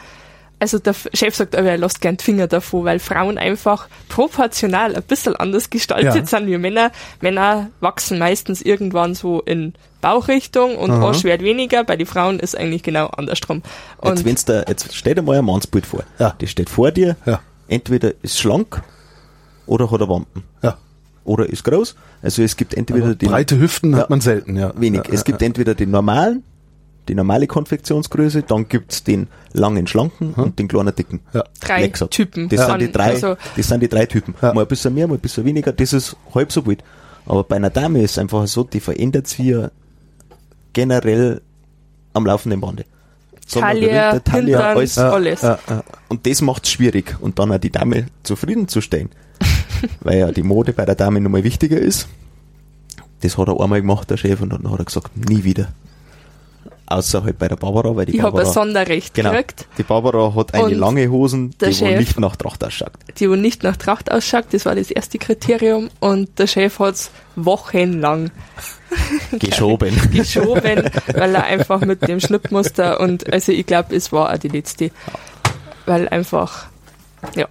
also der Chef sagt aber, er lässt gern die Finger davor, weil Frauen einfach proportional ein bisschen anders gestaltet Ja. sind wie Männer. Männer wachsen meistens irgendwann so in Bauchrichtung und Aha. Arsch wird weniger. Bei den Frauen ist eigentlich genau andersrum. Jetzt, Und wenn's da, jetzt stell dir mal ein Mannsbild vor. Ja. Das steht vor dir. Ja. Entweder ist schlank oder hat er Wampen. Ja. Oder ist groß. Also es gibt entweder die Breite Hüften Ja. hat man selten, ja. wenig. Ja, es gibt entweder den normalen, die normale Konfektionsgröße, dann gibt's den langen, schlanken und den kleinen, dicken. Ja. drei gesagt. Typen. Das an- sind die drei, Also, das sind die drei Typen. Ja. Mal ein bisschen mehr, mal ein bisschen weniger. Das ist halb so wild. Aber bei einer Dame ist es einfach so, die verändert sich ja generell am laufenden Bande. Taille, Hintern, alles. alles. Ja, ja. Und das macht's schwierig. Und dann auch die Dame zufriedenzustellen. weil ja die Mode bei der Dame nochmal wichtiger ist. Das hat er einmal gemacht, der Chef, und dann hat er gesagt, nie wieder. Außer halt bei der Barbara, weil die ich habe Barbara. ein Sonderrecht genau, gekriegt. die Barbara hat eine Und lange Hosen, die wo Chef- nicht nach Tracht ausschaut. die wo nicht nach Tracht ausschaut, das war das erste Kriterium und der Chef hat's wochenlang Geschoben. geschoben, weil er einfach mit dem Schnittmuster und also ich glaube, es war auch die letzte, weil einfach ja,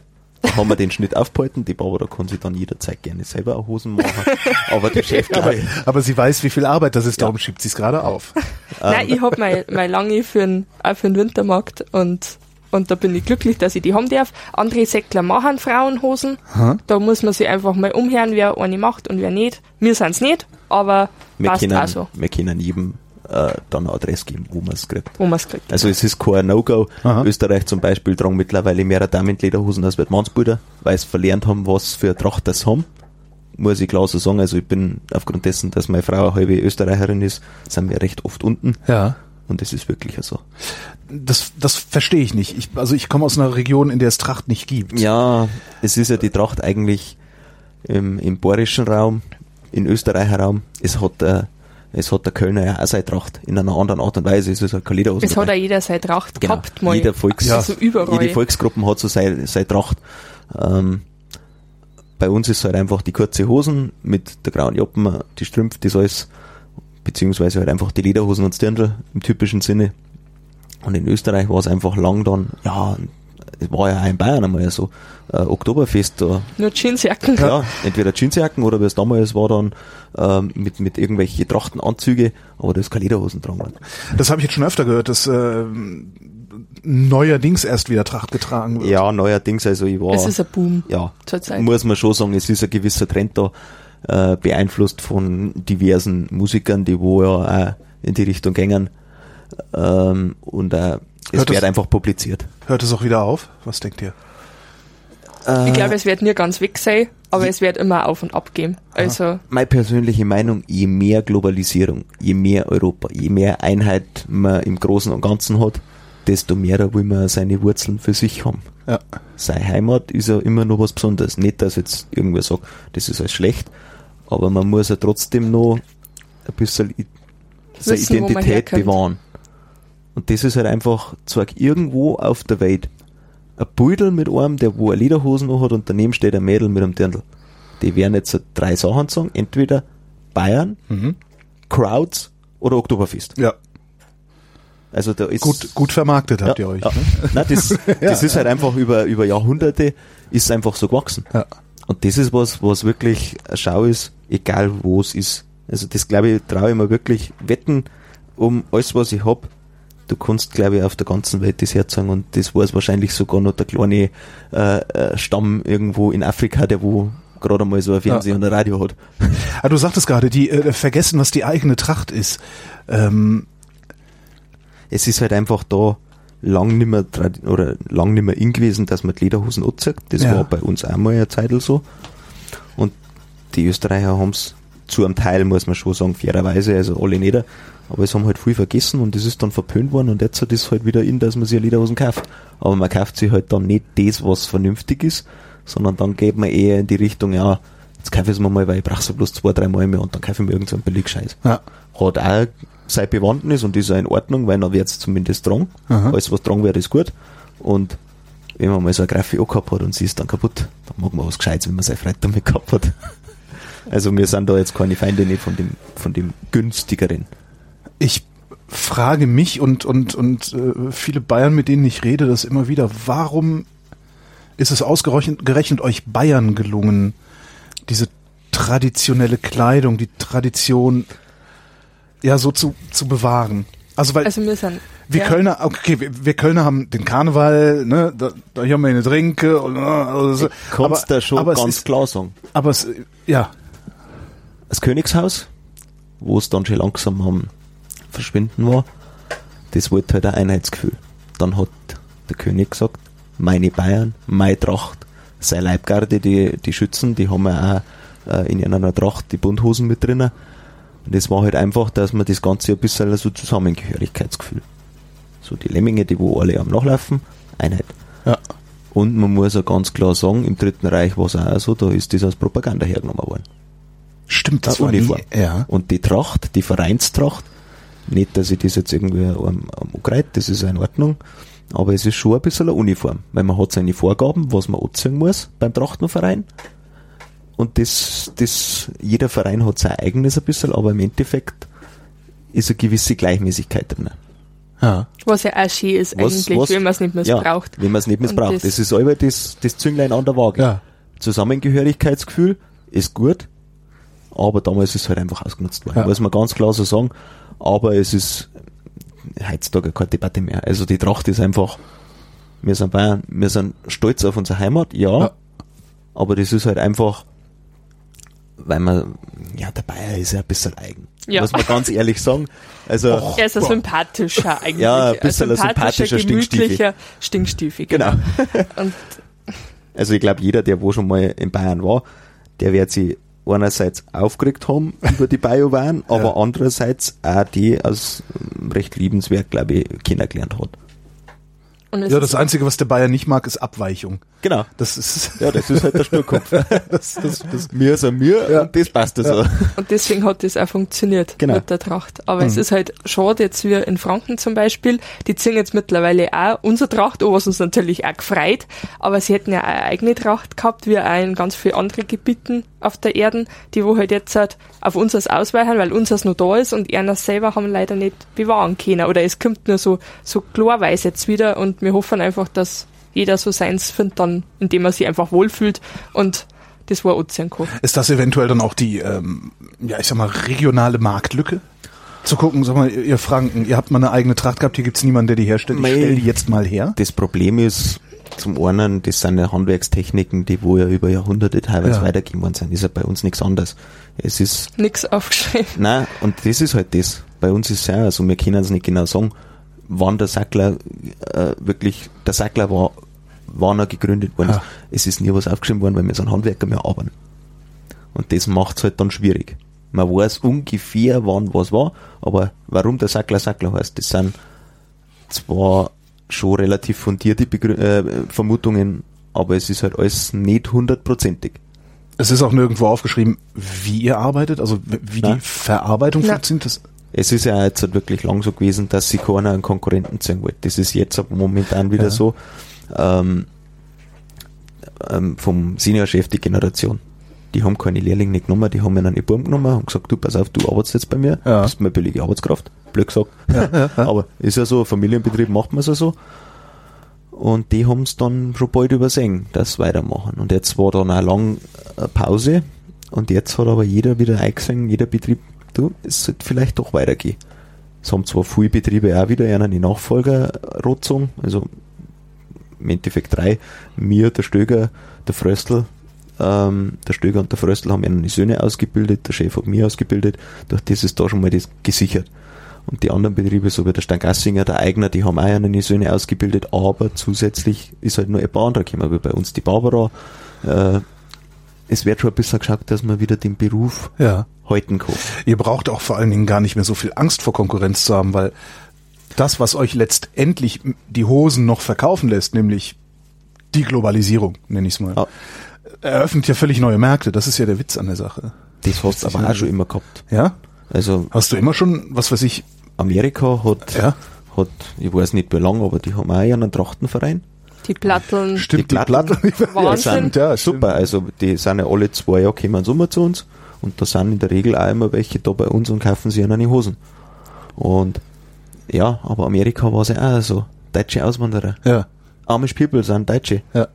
haben wir den Schnitt aufgehalten. Die Barbara kann sich dann jederzeit gerne selber auch Hosen machen. Aber der Chef Aber, aber sie weiß, wie viel Arbeit das ist, darum schiebt sie es gerade auf. nein, ich hab mein, mein lange für den auch für den Wintermarkt und und da bin ich glücklich, dass ich die haben darf. Andere Säckler machen Frauenhosen. Da muss man sich einfach mal umhören, wer eine macht und wer nicht. Wir sind's nicht, aber Wir passt können, auch so, wir können jedem äh, dann eine Adresse geben, wo man es kriegt. wo man's kriegt. Also es ist kein No-Go. Österreich zum Beispiel tragen mittlerweile mehr Damenlederhosen als wird Mannsbilder, weil sie verlernt haben, was für eine Tracht das haben. Muss ich klar so sagen. Also ich bin aufgrund dessen, dass meine Frau eine halbe Österreicherin ist, sind wir recht oft unten. Ja. Und das ist wirklich so. Das, das verstehe ich nicht. Ich, also ich komme aus einer Region, in der es Tracht nicht gibt. Ja, es ist ja die Tracht eigentlich im, im bayerischen Raum, in Österreicher Raum. Es hat der, es hat der Kölner ja auch seine Tracht in einer anderen Art und Weise. Es ist halt keine Lederhosen Es hat dabei. auch jeder seine Tracht Genau. gehabt mal. Jeder Volks, Ja. Also überall. jede Volksgruppe hat so seine, seine Tracht. Ähm, bei uns ist halt einfach die kurze Hosen mit der grauen Joppen, die Strümpfe, das alles, beziehungsweise halt einfach die Lederhosen und das Dirndl im typischen Sinne. Und in Österreich war es einfach lang dann, ja, es war ja auch in Bayern einmal so, äh, Oktoberfest, da Nur Jeansjacken. ja, entweder Jeansjacken oder wie es damals war dann ähm, mit, mit irgendwelche Trachtenanzüge, aber das ist keine Lederhosen worden. Das habe ich jetzt schon öfter gehört, dass äh, neuerdings erst wieder Tracht getragen wird. Ja, neuerdings, also ich war, Es ist ein Boom ja, zurzeit. muss man schon sagen, es ist ein gewisser Trend da, äh, beeinflusst von diversen Musikern, die wo ja auch in die Richtung gängen. Ähm, und äh, es Hört wird einfach publiziert. Hört es auch wieder auf? Was denkt ihr? Ich glaube, es wird nie ganz weg sein, aber es wird immer auf und ab gehen. Also, Meine persönliche Meinung, je mehr Globalisierung, je mehr Europa, je mehr Einheit man im Großen und Ganzen hat, desto mehr will man seine Wurzeln für sich haben. Ja. Seine Heimat ist ja immer noch was Besonderes. Nicht, dass jetzt irgendwer sagt, das ist alles schlecht, aber man muss ja trotzdem noch ein bisschen seine Wissen, man Identität herkommt. bewahren. Und das ist halt einfach, zeig irgendwo auf der Welt ein Beutel mit einem, der wo eine Lederhosen noch hat und daneben steht ein Mädel mit einem Dirndl. Die werden jetzt so drei Sachen sagen, entweder Bayern, Mhm. Crowds oder Oktoberfest. Ja. Also da ist Gut, gut vermarktet habt ihr euch. ja. Ne? Nein, das, das ist halt einfach über, über Jahrhunderte ist einfach so gewachsen. Ja. Und das ist was, was wirklich eine Schau ist, egal wo es ist. Also das glaube ich, traue ich mir wirklich wetten um alles, was ich hab. Du kannst, glaube ich, auf der ganzen Welt das herzeigen und das weiß wahrscheinlich sogar noch der kleine äh, äh, Stamm irgendwo in Afrika, der wo gerade mal so ein Fernsehen und ein Radio hat. Ah, du sagtest gerade, die äh, vergessen, was die eigene Tracht ist. Ähm, Es ist halt einfach da lang nimmer oder lang nimmer in gewesen, dass man die Lederhosen anzieht. Das Ja. war bei uns auch mal eine Zeit so. Und die Österreicher haben es zu einem Teil, muss man schon sagen, fairerweise, also alle nicht, aber es haben halt viel vergessen und es ist dann verpönt worden und jetzt hat es halt wieder in, dass man sich Lederhosen kauft. Aber man kauft sich halt dann nicht das, was vernünftig ist, sondern dann geht man eher in die Richtung, ja, jetzt kaufe ich es mir mal, weil ich brauche es bloß zwei, drei Mal mehr und dann kaufe ich mir irgendeinen Billigscheiß ja. hat auch seine Bewandtnis und ist auch in Ordnung, weil dann wird's zumindest dran. Aha. Alles, was dran wird, ist gut. Und wenn man mal so eine Grafik gehabt hat und sie ist dann kaputt, dann mag man was Gescheites, wenn man seine Freude damit gehabt hat. Also wir sind da jetzt keine Feinde nicht von dem, von dem günstigeren. Ich frage mich und, und, und äh, viele Bayern, mit denen ich rede, das immer wieder, warum ist es ausgerechnet gerechnet euch Bayern gelungen, diese traditionelle Kleidung, die Tradition ja so zu, zu bewahren? Also weil Also wir sind. wir ja, Kölner, okay, wir, wir Kölner haben den Karneval, ne, da, da haben wir eine Trinke und äh, also, Kannst da schon aber es ganz ist, klar sagen. aber es, ja, Das Königshaus, wo es dann schon langsam am Verschwinden war, das wollte halt ein Einheitsgefühl. Dann hat der König gesagt, meine Bayern, meine Tracht, seine Leibgarde, die, die Schützen, die haben ja auch äh, in einer Tracht die Bundhosen mit drinnen. Und das war halt einfach, dass man das Ganze ein bisschen so Zusammengehörigkeitsgefühl. So die Lemminge, die wo alle am Nachlaufen, Einheit. ja. Und man muss ja ganz klar sagen, im Dritten Reich war es auch so, da ist das als Propaganda hergenommen worden. Stimmt, das Eine war nie, Uniform. ja. Und die Tracht, die Vereinstracht, nicht, dass ich das jetzt irgendwie am, am das ist ja in Ordnung, aber es ist schon ein bisschen eine Uniform, weil man hat seine Vorgaben, was man anziehen muss beim Trachtenverein. Und das, das, jeder Verein hat sein eigenes ein bisschen, aber im Endeffekt ist eine gewisse Gleichmäßigkeit drin. ja. Was ja auch schön ist Was- eigentlich, was- wenn man es nicht missbraucht. Ja, wenn man es nicht missbraucht. das- Das, ist aber das, das Zünglein an der Waage. Ja. Zusammengehörigkeitsgefühl ist gut, aber damals ist es halt einfach ausgenutzt worden. Ja. Muss man ganz klar so sagen. Aber es ist heutzutage keine Debatte mehr. Also die Tracht ist einfach, wir sind Bayern, wir sind stolz auf unsere Heimat, ja, Ja. aber das ist halt einfach, weil man, ja, der Bayer ist ja ein bisschen eigen. Ja. Muss man ganz ehrlich sagen. Also, Er ist ein sympathischer eigentlich. Ja, ein bisschen ein sympathischer Stinkstiefel. gemütlicher Stinkstiefel. genau. Und Also ich glaube, jeder, der wo schon mal in Bayern war, der wird sich einerseits aufgeregt haben über die Biowaren, aber andererseits auch die als ähm, recht liebenswert, glaube ich, kennengelernt hat. Ja, ist, das Einzige, was der Bayer nicht mag, ist Abweichung. Genau. Das ist, Ja, das ist halt der Sturkopf. das, das, das, mir sind mir Ja. und das passt so. und deswegen hat das auch funktioniert Genau. mit der Tracht. Aber es ist halt schade, jetzt wie in Franken zum Beispiel, die ziehen jetzt mittlerweile auch unsere Tracht was uns natürlich auch gefreut, aber sie hätten ja auch eine eigene Tracht gehabt, wie auch in ganz vielen anderen Gebieten auf der Erde, die wo halt jetzt halt auf unseres ausweichen, weil unseres noch da ist und einer selber haben leider nicht bewahren können. Oder es kommt nur so, so klarweise jetzt wieder und wir hoffen einfach, dass jeder so seins findet dann, indem er sich einfach wohlfühlt und das war kann. ist das eventuell dann auch die, ähm, ja, ich sag mal, regionale Marktlücke? Zu gucken, sag mal, ihr Franken, ihr habt mal eine eigene Tracht gehabt, hier gibt's niemanden, der die herstellt. Ich stell die jetzt mal her. Das Problem ist, zum einen, das sind ja Handwerkstechniken, die wo ja über Jahrhunderte teilweise Ja. weitergegeben worden sind. Ist ja bei uns nichts anderes. Es ist Nix aufgeschrieben. Nein, und das ist halt das. Bei uns ist es ja, also wir können es nicht genau sagen, wann der Sackler äh, wirklich, der Sackler war, wann er gegründet worden ist. Es ist nie was aufgeschrieben worden, weil wir sind Handwerker, wir arbeiten. Und das macht es halt dann schwierig. Man weiß ungefähr, wann was war, aber warum der Sackler Sackler heißt, das sind zwar schon relativ fundierte Begrü äh, Vermutungen, aber es ist halt alles nicht hundertprozentig. Es ist auch nirgendwo aufgeschrieben, wie ihr arbeitet, also wie Nein. die Verarbeitung Nein. funktioniert. Das, Es ist ja jetzt halt wirklich lang so gewesen, dass sie keiner einen Konkurrenten zeigen wollte. Das ist jetzt aber momentan wieder Ja. so. Ähm, ähm, vom Seniorchef die Generation. Die haben keine Lehrlinge nicht genommen, die haben einen Buben genommen und gesagt, du pass auf, du arbeitest jetzt bei mir, Ja. bist meine billige Arbeitskraft, blöd gesagt. Aber ist ja so, Familienbetrieb macht man es ja so. Und die haben es dann schon bald übersehen, das weitermachen. Und jetzt war dann auch lang eine Pause und jetzt hat aber jeder wieder eingesehen, jeder Betrieb, du, es sollte vielleicht doch weitergehen. Es haben zwar viele Betriebe auch wieder einen die Nachfolger rotzung, also im Endeffekt drei, mir, der Stöger, der Fröstl Ähm, der Stöger und der Fröstl haben die Söhne ausgebildet, der Chef hat mich ausgebildet. Durch das ist da schon mal das gesichert. Und die anderen Betriebe, so wie der Steingassinger, der Eigner, die haben auch eine Söhne ausgebildet, aber zusätzlich ist halt nur ein paar andere gekommen, wie bei uns die Barbara. Äh, es wird schon ein bisschen geschaut, dass man wieder den Beruf Ja. halten kann. Ihr braucht auch vor allen Dingen gar nicht mehr so viel Angst vor Konkurrenz zu haben, weil das, was euch letztendlich die Hosen noch verkaufen lässt, nämlich die Globalisierung, nenne ich es mal, Ja. eröffnet ja völlig neue Märkte. Das ist ja der Witz an der Sache. Das hast du aber auch schon immer gehabt. Ja? Also Hast du immer schon, was weiß ich, Amerika hat, ja? hat, ich weiß nicht wie lange, aber die haben auch einen Trachtenverein. Die Platteln. Stimmt, Die die Platten- Platten. Wahnsinn. ja, stimmt. Super, also die sind ja alle zwei Jahre kommen sie immer zu uns und da sind in der Regel auch immer welche da bei uns und kaufen sich eine Hosen. Und ja, aber Amerika war es ja auch so. Deutsche Auswanderer. Ja, Amish People sind Deutsche. ja.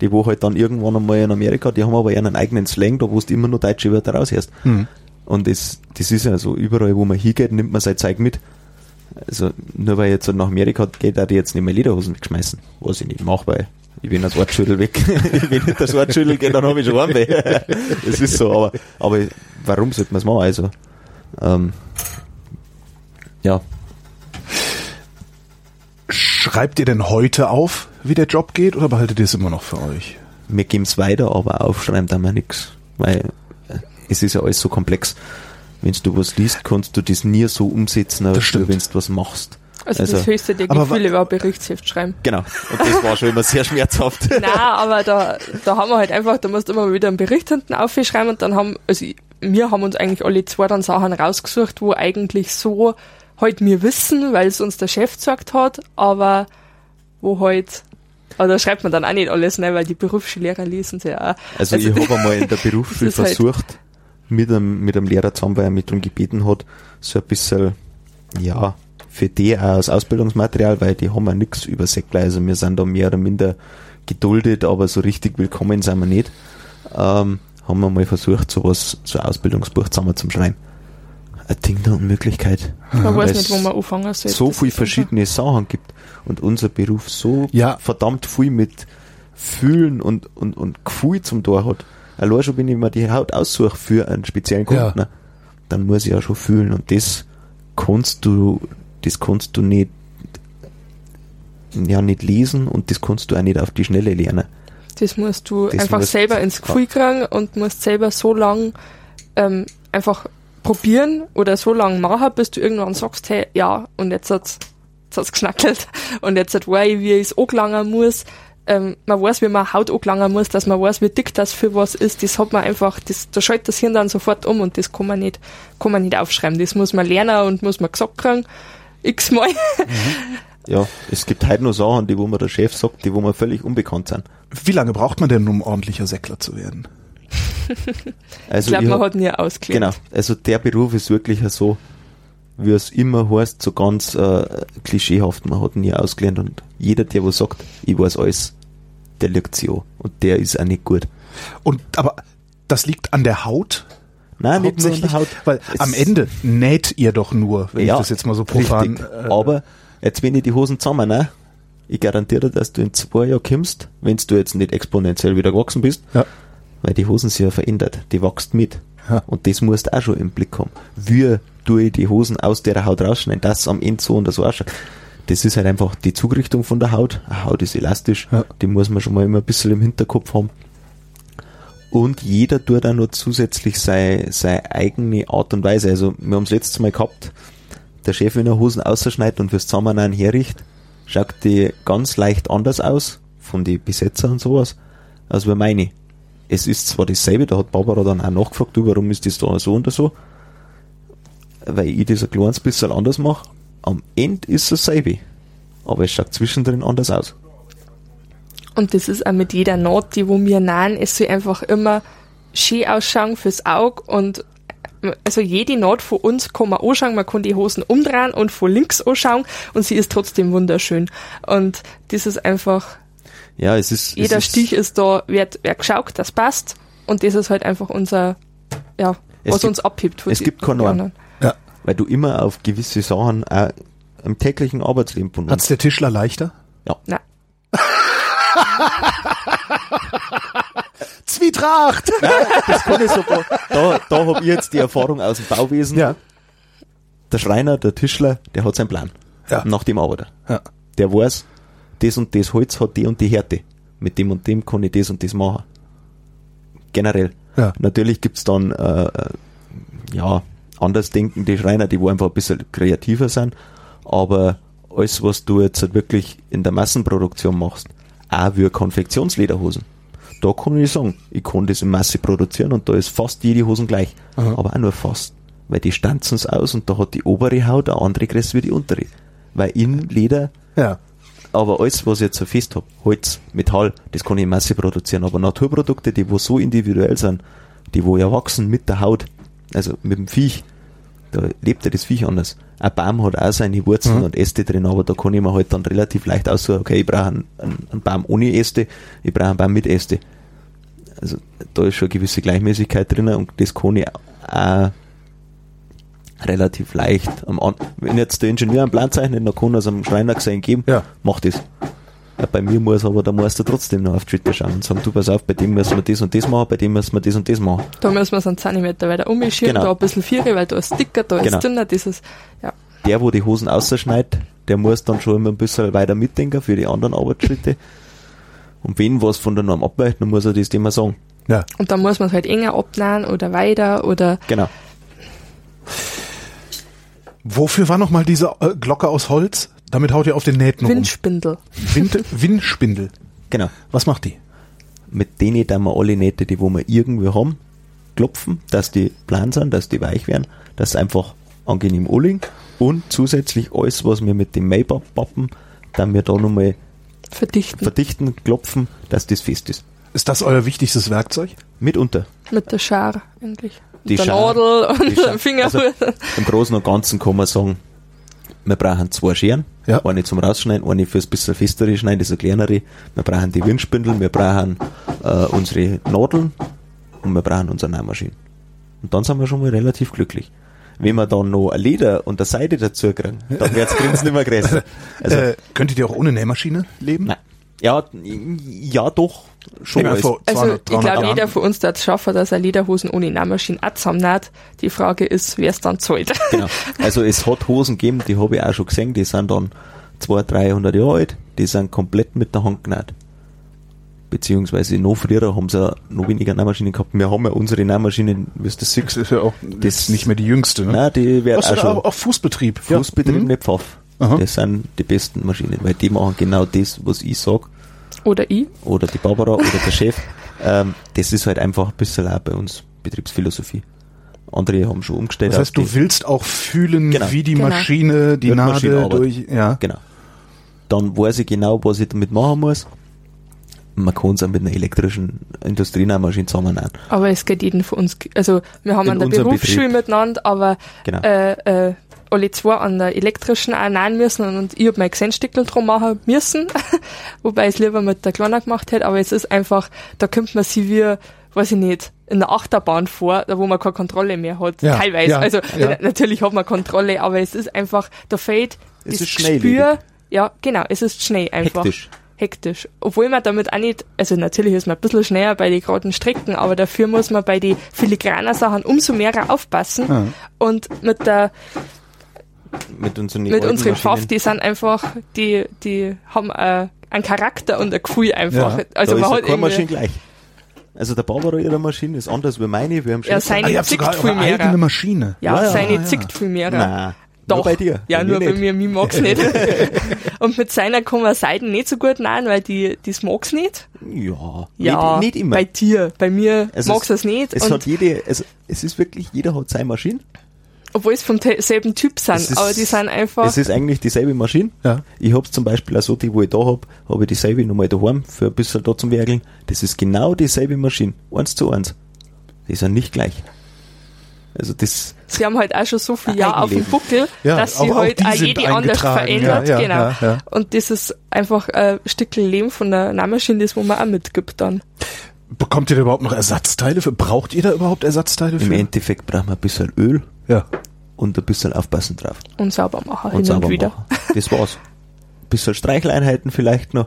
Die wo halt dann irgendwann einmal in Amerika, die haben aber ihren eigenen Slang, da wo du immer nur deutsche Wörter raushörst. Hm. Und das, das ist ja so, überall wo man hingeht, nimmt man sein Zeug mit. Also nur weil jetzt nach Amerika geht, da die jetzt nicht mehr Lederhosen wegschmeißen. Was ich nicht mache, weil ich bin das Wortschüttel weg. Wenn nicht das Wortschüttel geht, dann habe ich schon Heimweh. Das ist so, aber, aber warum sollte man es machen? Also, ähm, ja, Schreibt ihr denn heute auf, wie der Job geht, oder behaltet ihr es immer noch für euch? wir geben es weiter, aber aufschreiben da wir nichts. Weil es ist ja alles so komplex. Wenn du was liest, kannst du das nie so umsetzen, als wenn du was machst. Also, Also- das höchste der Gefühle war Berichtsheft schreiben. Genau. Und das war schon immer sehr schmerzhaft. Nein, aber da, da haben wir halt einfach, da musst du immer wieder einen Bericht hinten aufschreiben und dann haben, also wir haben uns eigentlich alle zwei dann Sachen rausgesucht, wo eigentlich so halt wir wissen, weil es uns der Chef gesagt hat, aber wo halt, aber da schreibt man dann auch nicht alles, ne, weil die Berufsschullehrer lesen sie ja auch. Also, ich habe einmal in der Berufsschule halt- versucht, mit einem, mit einem Lehrer zusammen, weil er mich darum gebeten hat, so ein bisschen, ja, für die auch als Ausbildungsmaterial, weil die haben ja nichts über Säckler, also wir sind da mehr oder minder geduldet, aber so richtig willkommen sind wir nicht. Ähm, haben wir mal versucht, sowas, so ein Ausbildungsbuch zusammen zu schreiben. Ein Ding der Unmöglichkeit. Man weiß Weil nicht, wo es man anfangen soll. so Das viel ist verschiedene Sachen gibt und unser Beruf so Ja. verdammt viel mit Fühlen und, und, und Gefühl zum Tor hat. Allein schon, wenn ich mir die Haut aussuche für einen speziellen Kunden, Ja. ne, dann muss ich ja schon fühlen und das kannst du, das kannst du nicht, ja, nicht lesen und das kannst du auch nicht auf die Schnelle lernen. Das musst du Das einfach musst- selber ins Gefühl kriegen und musst selber so lang ähm, einfach probieren oder so lang machen, bis du irgendwann sagst, hey, ja, und jetzt hat's, jetzt hat's geschnackelt und jetzt hat weiß ich, wie ich es angelangen muss. Ähm, man weiß, wie man Haut angelangen muss, dass man weiß, wie dick das für was ist. Das hat man einfach, das, da schaltet das Hirn dann sofort um und das kann man nicht, kann man nicht aufschreiben. Das muss man lernen und muss man gesagt kriegen. X-mal. Ja, es gibt heute noch Sachen, die wo mir der Chef sagt, die wo mir völlig unbekannt sind. Wie lange braucht man denn, um ordentlicher Säckler zu werden? Ich Also glaube, ich man hab- hat nie ausgelernt. Genau, also der Beruf ist wirklich so, wie es immer heißt, so ganz äh, klischeehaft, man hat ihn nie ausgelernt und jeder, der was sagt, ich weiß alles, der an und der ist auch nicht gut. Und, aber das liegt an der Haut? Nein, nicht Hauptsächlich, der Haut. weil Es- am Ende näht ihr doch nur, wenn Ja, ich das jetzt mal so profan. richtig. äh, Aber jetzt wenn ich die Hosen zusammen, ne? Ich garantiere, dir, dass du in zwei Jahren kommst, wenn du jetzt nicht exponentiell wieder gewachsen bist, ja. weil die Hosen sich ja verändert, die wächst mit. Ja. Und das musst du auch schon im Blick haben. Wie tue ich die Hosen aus der Haut rausschneiden, dass am Ende so und so ausschaut. Das ist halt einfach die Zugrichtung von der Haut. Eine Haut ist elastisch, Ja. die muss man schon mal immer ein bisschen im Hinterkopf haben. Und jeder tut auch noch zusätzlich seine, seine eigene Art und Weise. Also, wir haben es letztes Mal gehabt, der Chef, wenn er Hosen ausschneidet und fürs Zusammennehmen herricht, schaut die ganz leicht anders aus, von den Besetzer und sowas, als wie meine. Es ist zwar dasselbe, da hat Barbara dann auch nachgefragt, du, warum ist das da so und so, weil ich das ein kleines bisschen anders mache. Am Ende ist es dasselbe, aber es schaut zwischendrin anders aus. Und das ist auch mit jeder Naht, die wo wir nähen, es soll einfach immer schön ausschauen fürs Auge und also jede Naht von uns kann man anschauen, man kann die Hosen umdrehen und von links anschauen und sie ist trotzdem wunderschön. Und das ist einfach, Ja, es ist. jeder es ist, Stich ist da, wird, wird geschaut, das passt und das ist halt einfach unser, ja, was gibt- uns abhebt. es die- gibt keine anderen. ja. Weil du immer auf gewisse Sachen auch im täglichen Arbeitsleben von Hat's uns. der Tischler leichter? Ja. Nein. Zwietracht! Das kann ich sogar. Da, da habe ich jetzt die Erfahrung aus dem Bauwesen. Ja. Der Schreiner, der Tischler, der hat seinen Plan. Ja. Nach dem arbeitet er. Ja. Der weiß, das und das Holz hat die und die Härte. Mit dem und dem kann ich das und das machen. Generell. Ja. Natürlich gibt's dann, äh, äh, ja, anders denkende Schreiner, die wo einfach ein bisschen kreativer sind. Aber alles, was du jetzt wirklich in der Massenproduktion machst, auch wie Konfektionslederhosen. Da kann ich sagen, ich kann das in Masse produzieren und da ist fast jede Hosen gleich. Aha. Aber auch nur fast. Weil die stanzen's aus und da hat die obere Haut eine andere Größe wie die untere. Weil in Leder Ja. aber alles, was ich jetzt so fest hab, Holz, Metall, das kann ich in Masse produzieren. Aber Naturprodukte, die wo so individuell sind, die wo ja wachsen mit der Haut, also mit dem Viech, da lebt ja das Viech anders. Ein Baum hat auch seine Wurzeln Mhm. und Äste drin, aber da kann ich mir halt dann relativ leicht aussuchen, okay, ich brauche einen, einen, Baum ohne Äste, ich brauche einen Baum mit Äste. Also da ist schon eine gewisse Gleichmäßigkeit drin und das kann ich auch relativ leicht wenn jetzt der Ingenieur einen Plan zeichnet, dann kann er es am Schreiner gesehen geben, Ja. mach das. Ja, bei mir muss aber der Meister trotzdem noch auf die Schritte schauen und sagen, du pass auf, bei dem müssen wir das und das machen, bei dem müssen wir das und das machen. Da müssen wir so einen Zentimeter weiter umschieben, Genau. da ein bisschen Viere, weil da ist dicker, da Genau. ist dünner, dieses, ja. Der, wo die Hosen ausschneidet, der muss dann schon immer ein bisschen weiter mitdenken für die anderen Arbeitsschritte. Und wenn was von der Norm abweicht, dann muss er das Thema sagen. Ja. Und dann muss man es halt enger abnähen oder weiter oder Genau. Wofür war nochmal diese äh, Glocke aus Holz? Damit haut ihr auf den Nähten Windspindel. rum. Wind, Windspindel. Genau. Was macht die? Mit denen dann wir alle Nähte, die wo wir irgendwie haben, klopfen, dass die plan sind, dass die weich werden, dass sie einfach angenehm anliegen und zusätzlich alles, was wir mit dem Maybach-Pappen, dann wir da nochmal Verdichten. verdichten, klopfen, dass das fest ist. Ist das euer wichtigstes Werkzeug? Mitunter. mit der Schere eigentlich. Die mit der Schere, Nadel die und dem Finger. Also, Im Großen und Ganzen kann man sagen, wir brauchen zwei Scheren. Ja. Eine zum Rausschneiden, eine fürs bisschen festere Schneiden, das ist eine kleinere. Wir brauchen die Windspindel, wir brauchen äh, unsere Nadeln und wir brauchen unsere Nähmaschine. Und dann sind wir schon mal relativ glücklich. Wenn wir dann noch ein Leder und eine Seite dazu kriegen, dann wird's Grinsen immer größer. Also, äh, könntet ihr auch ohne Nähmaschine leben? nein. Ja, ja doch, schon. Ich vor Also 200, ich 300 glaube, jeder von uns wird es schaffen, dass er Lederhosen ohne Nähmaschine auch zusammennäht. Die Frage ist, wer es dann zahlt. Genau. Also es hat Hosen gegeben, die habe ich auch schon gesehen, die sind dann 200, 300 Jahre alt, die sind komplett mit der Hand genäht. Beziehungsweise noch früher haben sie noch weniger Nähmaschinen gehabt. Wir haben ja unsere Nähmaschinen, wie du Das siehst, ist ja auch das ist nicht mehr die jüngste, ne? nein, die werden auch schon auch, auch Fußbetrieb? fußbetriebene Pfaff. Aha. Das sind die besten Maschinen, weil die machen genau das, was ich sag Oder ich. oder die Barbara oder der Chef. Ähm, das ist halt einfach ein bisschen auch bei uns Betriebsphilosophie. Andere haben schon umgestellt. Das heißt, du willst auch fühlen, Genau. wie die Genau. Maschine, die Maschine Nadel arbeitet. durch, ja. Genau. Dann weiß ich genau, was ich damit machen muss. Man kann es auch mit einer elektrischen Industrienähmaschine zusammennähen. Aber es geht jeden von uns. Also wir haben In an der Berufsschule Betrieb. miteinander, aber Genau. äh, äh, alle zwei an der elektrischen auch nähen müssen und ich hab mein Gesenstickel drum machen müssen, wobei ich es lieber mit der Kleiner gemacht hätte, aber es ist einfach, da kommt man sich wie, weiß ich nicht, in der Achterbahn vor, da wo man keine Kontrolle mehr hat, Ja, teilweise. ja, also ja. natürlich hat man Kontrolle, aber es ist einfach, da fehlt Es das. Gespür, ja genau, es ist schnell einfach. Hektisch. Hektisch. Obwohl man damit auch nicht, also natürlich ist man ein bisschen schneller bei den geraden Strecken, aber dafür muss man bei den filigraner Sachen umso mehr aufpassen. Ja. Und mit der, Mit unseren, mit unseren Pfaff, Maschinen. die sind einfach, die, die haben äh, einen Charakter und ein Gefühl einfach. Ja, also da man ist hat Maschine gleich. Also der Barbara ihre Maschine ist anders wie meine, wir haben ja, schon seine Ah, zickt viel mehr. Maschine. Ja, Ja, ja, seine ja. zickt viel mehr. Nein, Doch. nur bei dir. Ja, bei nur mir bei nicht. mir, mir mag's nicht. und mit seiner kann man Seiden nicht so gut nähen, weil die, das mag's nicht. Ja, Ja, nicht, nicht immer. bei dir. Bei mir Es mag's es nicht. Es und hat jede, also es ist wirklich, jeder hat seine Maschine. obwohl es vom selben Typ sind, ist- aber die sind einfach. Es ist eigentlich dieselbe Maschine. Ja. Ich hab's zum Beispiel auch so, die wo ich da hab, habe ich dieselbe nochmal daheim für ein bisschen da zum Werkeln. Das ist genau dieselbe Maschine. Eins zu eins. Die sind nicht gleich. Also das, sie haben halt auch schon so viel Ein Jahre auf dem. Buckel, Ja, dass sie halt die auch jede anders verändert. ja, ja, genau. ja, ja. Und das ist einfach ein Stückchen Leben von der Nähmaschine, das wo man auch mitgibt dann. Bekommt ihr da überhaupt noch Ersatzteile für? Braucht ihr da überhaupt Ersatzteile im für? Endeffekt brauchen wir ein bisschen Öl Ja. und ein bisschen aufpassen drauf. Und sauber machen Und hin sauber und wieder. machen. Das war's. Ein bisschen Streicheleinheiten vielleicht noch.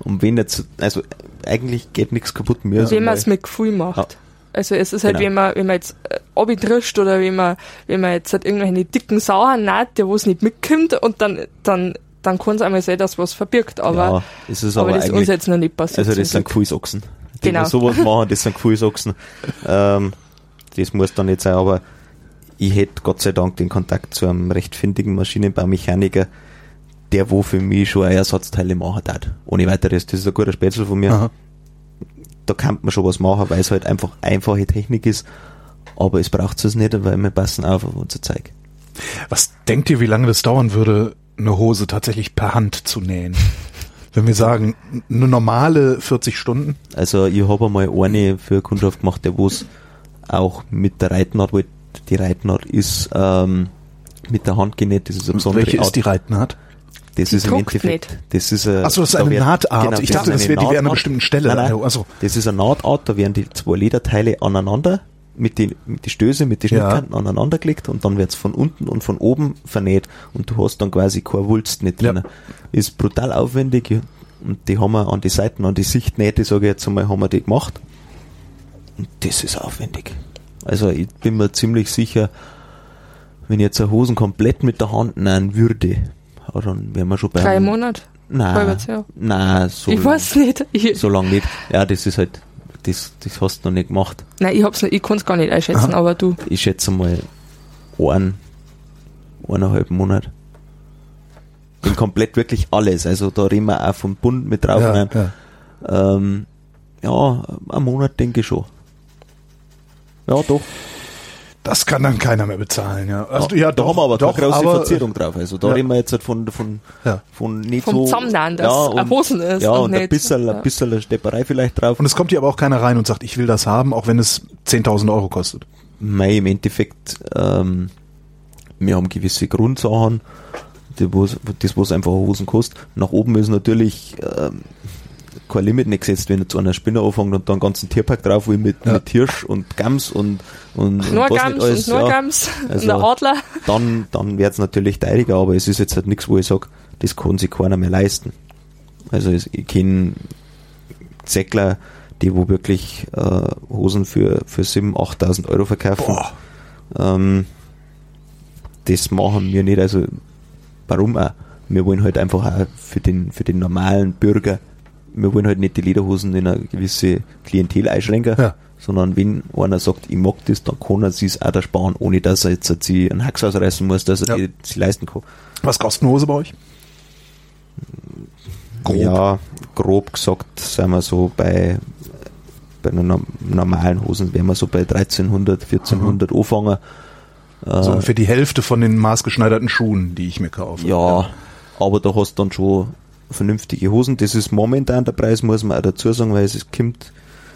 Und wenn jetzt, also eigentlich geht nichts kaputt mehr. wenn man es mit Gefühl macht. Also es ist halt, Genau. wenn man, wenn man jetzt äh, abtrischt oder wenn man, wenn man jetzt halt irgendwelche dicken Sauern hat, der wo es nicht mitkommt und dann, dann, dann kann es einmal sein, dass was verbirgt, aber, ja, es ist aber, aber, das ist uns jetzt noch nicht passiert. also das sind. Gefühlsachsen. Die, Genau. die sowas machen, das sind Gefühlsachsen. ähm, das muss dann nicht sein, aber ich hätte Gott sei Dank den Kontakt zu einem recht findigen Maschinenbaumechaniker, der wo für mich schon Ersatzteile machen hat. Ohne weiteres, das ist ein guter Spätzle von mir. Aha. Da kann man schon was machen, weil es halt einfach einfache Technik ist. Aber es braucht es nicht, weil wir passen auf auf unser Zeug. Was denkt ihr, wie lange das dauern würde, eine Hose tatsächlich per Hand zu nähen? Wenn wir sagen, eine normale 40 Stunden? Also ich habe einmal eine für Kundschaft gemacht, der wo's auch mit der Reitnaht, weil die Reitnaht ist ähm, mit der Hand genäht, das ist eine besondere Welche ist Art. die Reitnaht? Das Die ist im Endeffekt, das ist eine, Achso, das ist da eine wird- Nahtart. genau, ich dachte, das wäre die wäre an einer bestimmten Stelle. Nein, nein. Also, Das ist eine Nahtart, da werden die zwei Lederteile aneinander, mit den mit die Stöße, mit den Ja. Schnittkanten aneinander gelegt und dann wird's von unten und von oben vernäht und du hast dann quasi keine Wulst nicht Ja. drin. Ist brutal aufwendig und die haben wir an die Seiten, an die Sichtnähte, sage ich jetzt einmal, haben wir die gemacht. Und das ist aufwendig. Also ich bin mir ziemlich sicher, wenn ich jetzt eine Hosen komplett mit der Hand nähen würde, wären wir schon bei Drei einem- Monate. Nein, nein, so ich lang, weiß nicht. Ich, so lang nicht. Ja, das ist halt, das, das hast du noch nicht gemacht. nein, ich hab's nicht, ich kann's gar nicht einschätzen, Aha. aber du. Ich schätze mal einen, eineinhalb Monat. Bin komplett wirklich alles. Also da reden wir auch vom Bund mit drauf. ja, rein. ja. Ähm, ja, einen Monat denke ich schon. Ja, doch. Das kann dann keiner mehr bezahlen, ja. Also, da, ja, da haben wir aber doch, große aber, Verzierung drauf. Also da ja. reden wir jetzt halt von, von, Ja. von nicht Vom so. Zusammennähen, dass ja, Hosen ist Ja, und und ein bisschen, ja. ein bisschen Stepperei vielleicht drauf. Und es kommt hier aber auch keiner rein und sagt, ich will das haben, auch wenn es 10.000 Euro kostet. Mei, im Endeffekt, ähm, wir haben gewisse Grundsachen, die, wo's, das was einfach Hosen kostet. Nach oben ist natürlich ähm, kein Limit nicht gesetzt, wenn jetzt einer Spinner anfängt und dann einen ganzen Tierpark drauf will mit, Ja. mit Hirsch und Gams und, und, und Nur was Gams nicht alles, und nur ja, Gams und Also- der Adler. dann, dann wird's natürlich teurer, aber es ist jetzt halt nichts, wo ich sage, das kann sich keiner mehr leisten. Also es- ich kenne Zäckler, die wo wirklich äh, Hosen für, für 7.000, 8.000 Euro verkaufen. Ähm, das machen wir nicht, also warum auch? Wir wollen halt einfach auch für den, für den normalen Bürger, wir wollen halt nicht die Lederhosen in eine gewisse Klientel einschränken, Ja. sondern wenn einer sagt, ich mag das, dann kann er sich auch da sparen, ohne dass er jetzt sich einen Hax ausreißen muss, dass er Ja. die sich leisten kann. Was kostet eine Hose bei euch? Grob. Ja, grob gesagt sind wir so bei, bei einer norm- normalen Hosen wären wir so bei 1300, 1400 anfangen. Äh, So ungefähr die Hälfte von den maßgeschneiderten Schuhen, die ich mir kaufe. Ja, aber da hast du dann schon vernünftige Hosen. Das ist momentan der Preis, muss man auch dazu sagen, weil es kommt,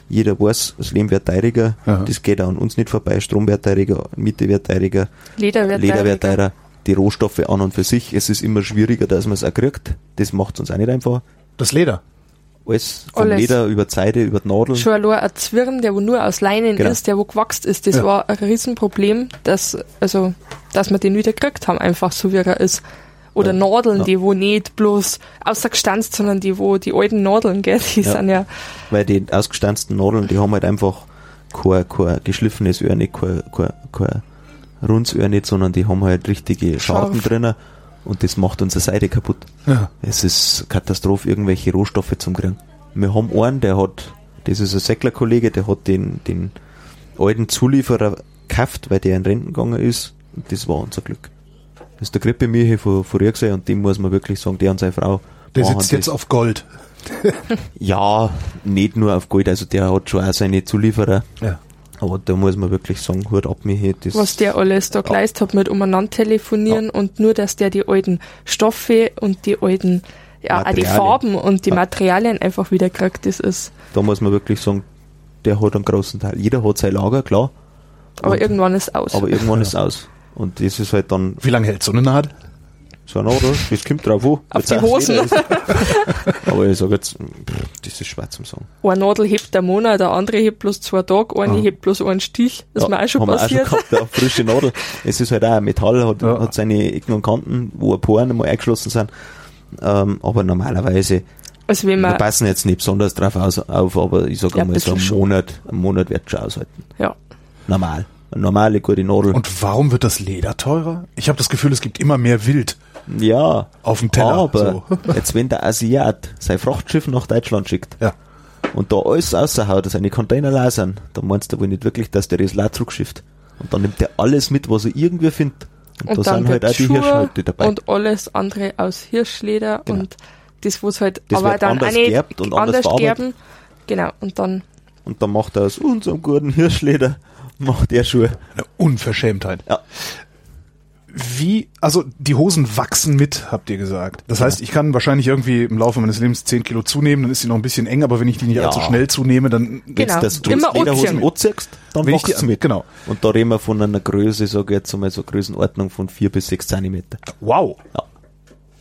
jeder weiß, das Leben wird teurer, Aha. das geht auch an uns nicht vorbei, Strom wird teurer, Miete wird teurer, Leder wird Leder wird teurer. teurer, die Rohstoffe an und für sich, es ist immer schwieriger, dass man es auch kriegt. Das macht uns auch nicht einfach. Das Leder. Alles, vom Alles. Leder über die Seide, über die Nadeln. Schon allein ein Zwirn, der wo nur aus Leinen Genau. ist, der wo gewachst ist, das Ja. war ein Riesenproblem, dass, also, dass wir den wieder gekriegt haben, einfach so wie er ist. Oder Ja. Nadeln, Ja. die wo nicht bloß ausgestanzt, sondern die wo die alten Nadeln, gell, die Ja. sind ja, weil die ausgestanzten Nadeln, die haben halt einfach kein, kein geschliffenes Öhr nicht, kein, kein, kein rundes Öhr nicht, sondern die haben halt richtige Scharten Scharf. drinnen und das macht unsere Seite kaputt. Ja. Es ist Katastrophe, irgendwelche Rohstoffe zum kriegen. Wir haben einen, der hat, das ist ein Säckler-Kollege, der hat den, den alten Zulieferer gekauft, weil der in Renten gegangen ist und das war unser Glück. Das ist der Grippemilche von früher gesehen und dem muss man wirklich sagen, der und seine Frau Der sitzt jetzt das. auf Gold. Ja, nicht nur auf Gold, also der hat schon auch seine Zulieferer. Ja. Aber da muss man wirklich sagen, Hut ab mir hier. Das was der alles da geleistet hat mit umeinander telefonieren und nur, dass der die alten Stoffe und die alten, ja, auch die. Farben und die Ja. Materialien einfach wieder kriegt, das ist, da muss man wirklich sagen, der hat einen großen Teil. Jeder hat sein Lager, klar. aber Und- irgendwann ist aus. aber irgendwann ist es aus. Und das ist halt dann Wie lange hält so eine Nadel? so ein Nadel, das kommt drauf an. Auf die Hosen. Aber ich sage jetzt, pff, das ist schwer zum sagen. Eine Nadel hebt der Monat, der andere hebt bloß zwei Tage, eine Ah. hebt bloß einen Stich. Das ist mir auch schon haben wir passiert. auch schon gehabt, ja, frische Nadel. Es ist halt auch ein Metall, hat, Ja. hat seine Ecken und Kanten, wo ein paar einmal eingeschlossen sind. Ähm, aber normalerweise Also wenn Wir man, passen jetzt nicht besonders drauf aus, auf, aber ich sage Ja, mal so einen. Monat, einen Monat wird schon aushalten. ja. Normal. Eine normale gute Nadel. Und warum wird das Leder teurer? Ich habe das Gefühl, es gibt immer mehr Wild ja. auf dem Teller. Aber so. jetzt wenn der Asiat sein Frachtschiff nach Deutschland schickt Ja. und da alles raushaut, seine Container sind, dann meinst du wohl nicht wirklich, dass der das leer zurückschifft. Und dann nimmt er alles mit, was er irgendwie findet. Und, Und da dann sind halt wird auch die Schuhe Hirschhäute dabei. und alles andere aus Hirschleder Genau. und das, was halt Das aber wird dann anders auch nicht geerbt und anders anders gerben. Genau, und dann Und dann macht er aus unserem guten Hirschleder, macht er Schuhe. Eine Unverschämtheit. Ja. Wie, also die Hosen wachsen mit, habt ihr gesagt. Das heißt, ich kann wahrscheinlich irgendwie im Laufe meines Lebens 10 Kilo zunehmen, dann ist sie noch ein bisschen eng, aber wenn ich die nicht Ja. allzu schnell zunehme, dann Genau. du das Immer Immer Lederhosen anziehst, dann Wenn wächst die- mit. genau. Und da reden wir von einer Größe, sage ich jetzt einmal so Größenordnung von 4 bis 6 Zentimeter. wow. Ja.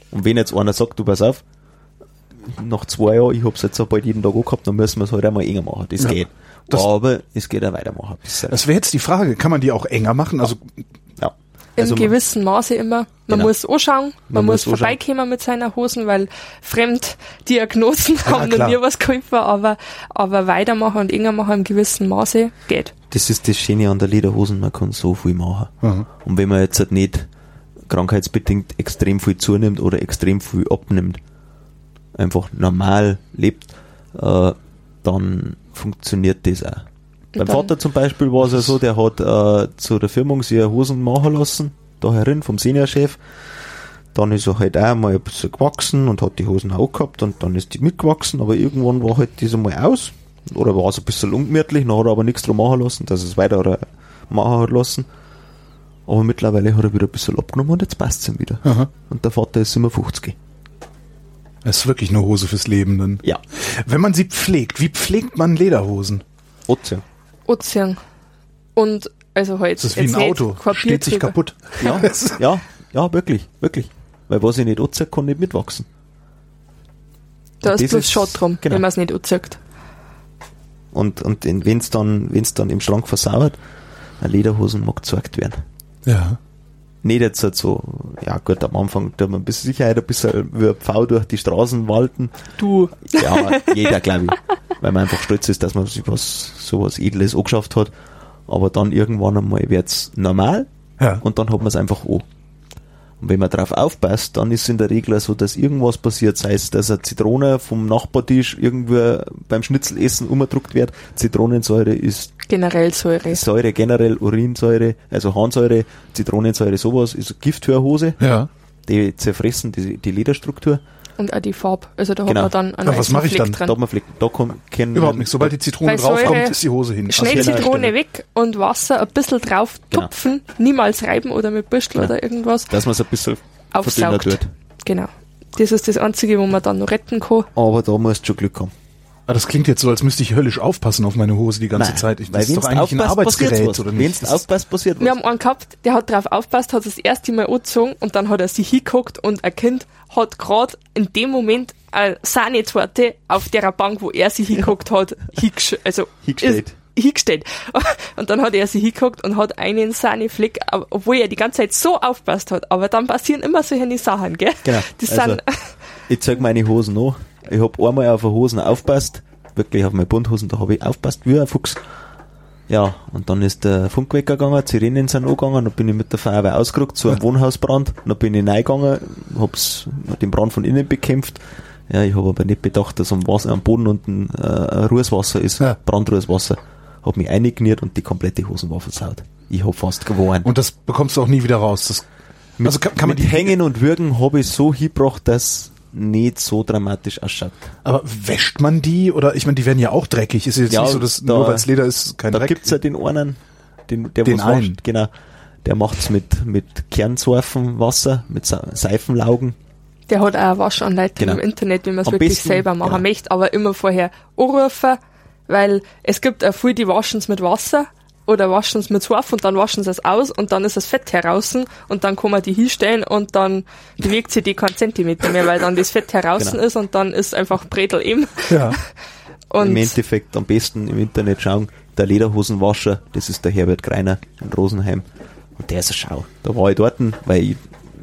Und wenn jetzt einer sagt, du pass auf, nach zwei Jahren, ich hab's jetzt so bald jeden Tag angehabt, dann müssen wir es halt einmal enger machen. Das Ja. geht. Das- Aber es geht auch weitermachen. Das wäre jetzt die Frage, kann man die auch enger machen? Also ja. im Also gewissen Maße immer. Man Genau. muss anschauen, man, Man muss, muss vorbeikommen mit seiner Hosen, weil Fremddiagnosen haben noch nie was geholfen, aber, aber weitermachen und enger machen im gewissen Maße geht. Das ist das Schöne an der Lederhosen, man kann so viel machen. Mhm. Und wenn man jetzt halt nicht krankheitsbedingt extrem viel zunimmt oder extrem viel abnimmt, einfach normal lebt, äh, dann funktioniert das auch. Beim Vater zum Beispiel war es ja so, der hat äh, zu der Firmung sich Hosen machen lassen, da herin vom Seniorchef. Dann ist er halt auch mal ein bisschen gewachsen und hat die Hosen auch gehabt und dann ist die mitgewachsen, aber irgendwann war halt das einmal aus. Oder war es ein bisschen ungemütlich, dann hat er aber nichts drum machen lassen, dass er es weiter oder machen hat lassen. Aber mittlerweile hat er wieder ein bisschen abgenommen und jetzt passt es ihm wieder. Aha. Und der Vater ist 57. das ist wirklich eine Hose fürs Leben dann. Ja. Wenn man sie pflegt, wie pflegt man Lederhosen? Ozean. Ozean. Und also halt. Das ist wie ein Auto, steht sich kaputt. Ja, ja, ja, wirklich, wirklich. Weil was ich nicht anziehe, kann nicht mitwachsen. Da ist das bloß ist- Schott drum, genau. wenn man es nicht anzieht. Und, und wenn es dann, wenn's dann im Schrank versauert, eine Lederhosen mag gezeigt werden. Ja. Nicht jetzt halt so, ja gut, am Anfang tut man bis Sicherheit ein bisschen wie ein Pfau durch die Straßen walten. Du. Ja, jeder, glaube ich. Weil man einfach stolz ist, dass man sich was, sowas Edles angeschafft hat. Aber dann irgendwann einmal wird's normal Ja. und dann hat man es einfach an. Und wenn man drauf aufpasst, dann ist es in der Regel so, dass irgendwas passiert, sei es, dass eine Zitrone vom Nachbartisch irgendwo beim Schnitzelessen umgedruckt wird. Zitronensäure ist Generell Säure. Säure generell, Urinsäure, also Harnsäure, Zitronensäure, sowas, ist Gift für eine Hose. Ja. Die zerfressen die, die Lederstruktur. Und auch die Farbe. Also da Genau. hat man dann einen Ja, was einzelnen mach ich dann? Da, drin. hat man Fleck, da kommt kein, Überhaupt nicht. Sobald die Zitrone draufkommt, ist die Hose hin. Schnell genau, Zitrone weg und Wasser ein bisschen drauf Genau. tupfen, niemals reiben oder mit Büschel Genau. oder irgendwas. dass man es ein bisschen Aufsaugt. tut. Genau. Das ist das Einzige, wo man dann noch retten kann. Aber da musst du schon Glück haben. Ah, das klingt jetzt so, als müsste ich höllisch aufpassen auf meine Hose die ganze Nein, Zeit. Ich, weil das ist doch eigentlich ein Arbeitsgerät, oder nicht? Ist- aufpasst, passiert was. Wir haben einen gehabt, der hat drauf aufpasst, hat das erste Mal angezogen und dann hat er sich hingeguckt und ein Kind hat gerade in dem Moment eine Sahnetorte auf der Bank, wo er sich hingeguckt hat, hingesch also Hingestellt. hingestellt. Und dann hat er sich hingeguckt und hat einen Sahnefleck, obwohl er die ganze Zeit so aufpasst hat. Aber dann passieren immer solche Sachen, gell? Genau. Das Also, sind, Ich zeig meine Hosen an. Ich hab einmal auf eine Hosen aufpasst. Wirklich auf meine Bundhosen, da habe ich aufpasst wie ein Fuchs. Ja, und dann ist der Funk weggegangen, Sirenen sind angegangen, dann bin ich mit der Feuerwehr ausgerückt zu einem Wohnhausbrand, dann bin ich reingegangen, hab's den Brand von innen bekämpft. Ja, ich habe aber nicht bedacht, dass am, Wasser, am Boden unten äh, Ruheswasser ist, Ja. Brandruheswasser. Hab mich eingekniert und die komplette Hosen war versaut. Ich hab fast gewonnen. Und das bekommst du auch nie wieder raus. Das, also kann, kann man mit die Hängen und Würgen habe ich so hingebracht, dass nicht so dramatisch ausschaut. Aber wäscht man die? Oder ich meine, die werden ja auch dreckig. Ist jetzt Ja, nicht so, dass da- nur weil es Leder ist, kein Da Dreck. gibt's ja den einen, den, der Den was einen. wascht, genau. Der macht's mit, mit Kernsurfenwasser, mit Seifenlaugen. der hat auch eine Waschanleitung Genau. im Internet, wie man es wirklich besten, selber machen genau. möchte, aber immer vorher anrufen, weil es gibt auch viele, die waschen es mit Wasser oder waschen es mit Surf und dann waschen sie es aus und dann ist das Fett heraus und dann kann man die hinstellen und dann bewegt sie die keinen Zentimeter mehr, weil dann das Fett heraus Genau. ist und dann ist einfach Bredel eben. ja. Und Im Endeffekt am besten im Internet schauen, der Lederhosenwascher, das ist der Herbert Greiner in Rosenheim. Und der ist eine Schau. Da war ich dort, weil ich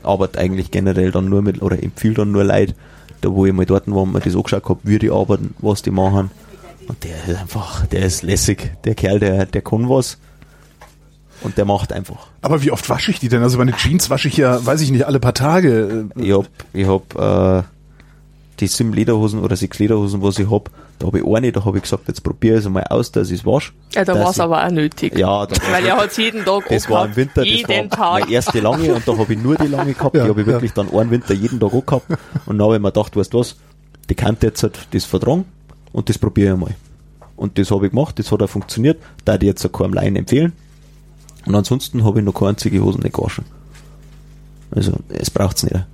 arbeite eigentlich generell dann nur mit, oder empfehle dann nur Leute, da wo ich mal dort war, mir das angeschaut habe, wie die arbeiten, was die machen. Und der ist einfach, der ist lässig. Der Kerl, der, der kann was. Und der macht einfach. Aber wie oft wasche ich die denn? Also meine Jeans wasche ich ja, weiß ich nicht, alle paar Tage. Ich hab, ich hab, äh, die sieben Lederhosen oder sechs Lederhosen, was ich hab, da habe ich eine, da habe ich gesagt, jetzt probiere ich es mal aus, dass ich es wasche. Ja, da Dass war es ich- aber auch nötig. Ja, da Weil er hat jeden Tag das war im Winter, das jeden war Tag. meine erste lange und da habe ich nur die lange gehabt. Ja, die habe ich ja. wirklich dann einen Winter jeden Tag angehabt. Und dann habe ich mir gedacht, weißt du was, die Kante jetzt halt das vertragen und das probiere ich mal. Und das habe ich gemacht, das hat auch funktioniert. Da ich jetzt keinem Laien empfehlen. Und ansonsten habe ich noch keine einzige Hose nicht gewaschen. Also, es braucht's nicht.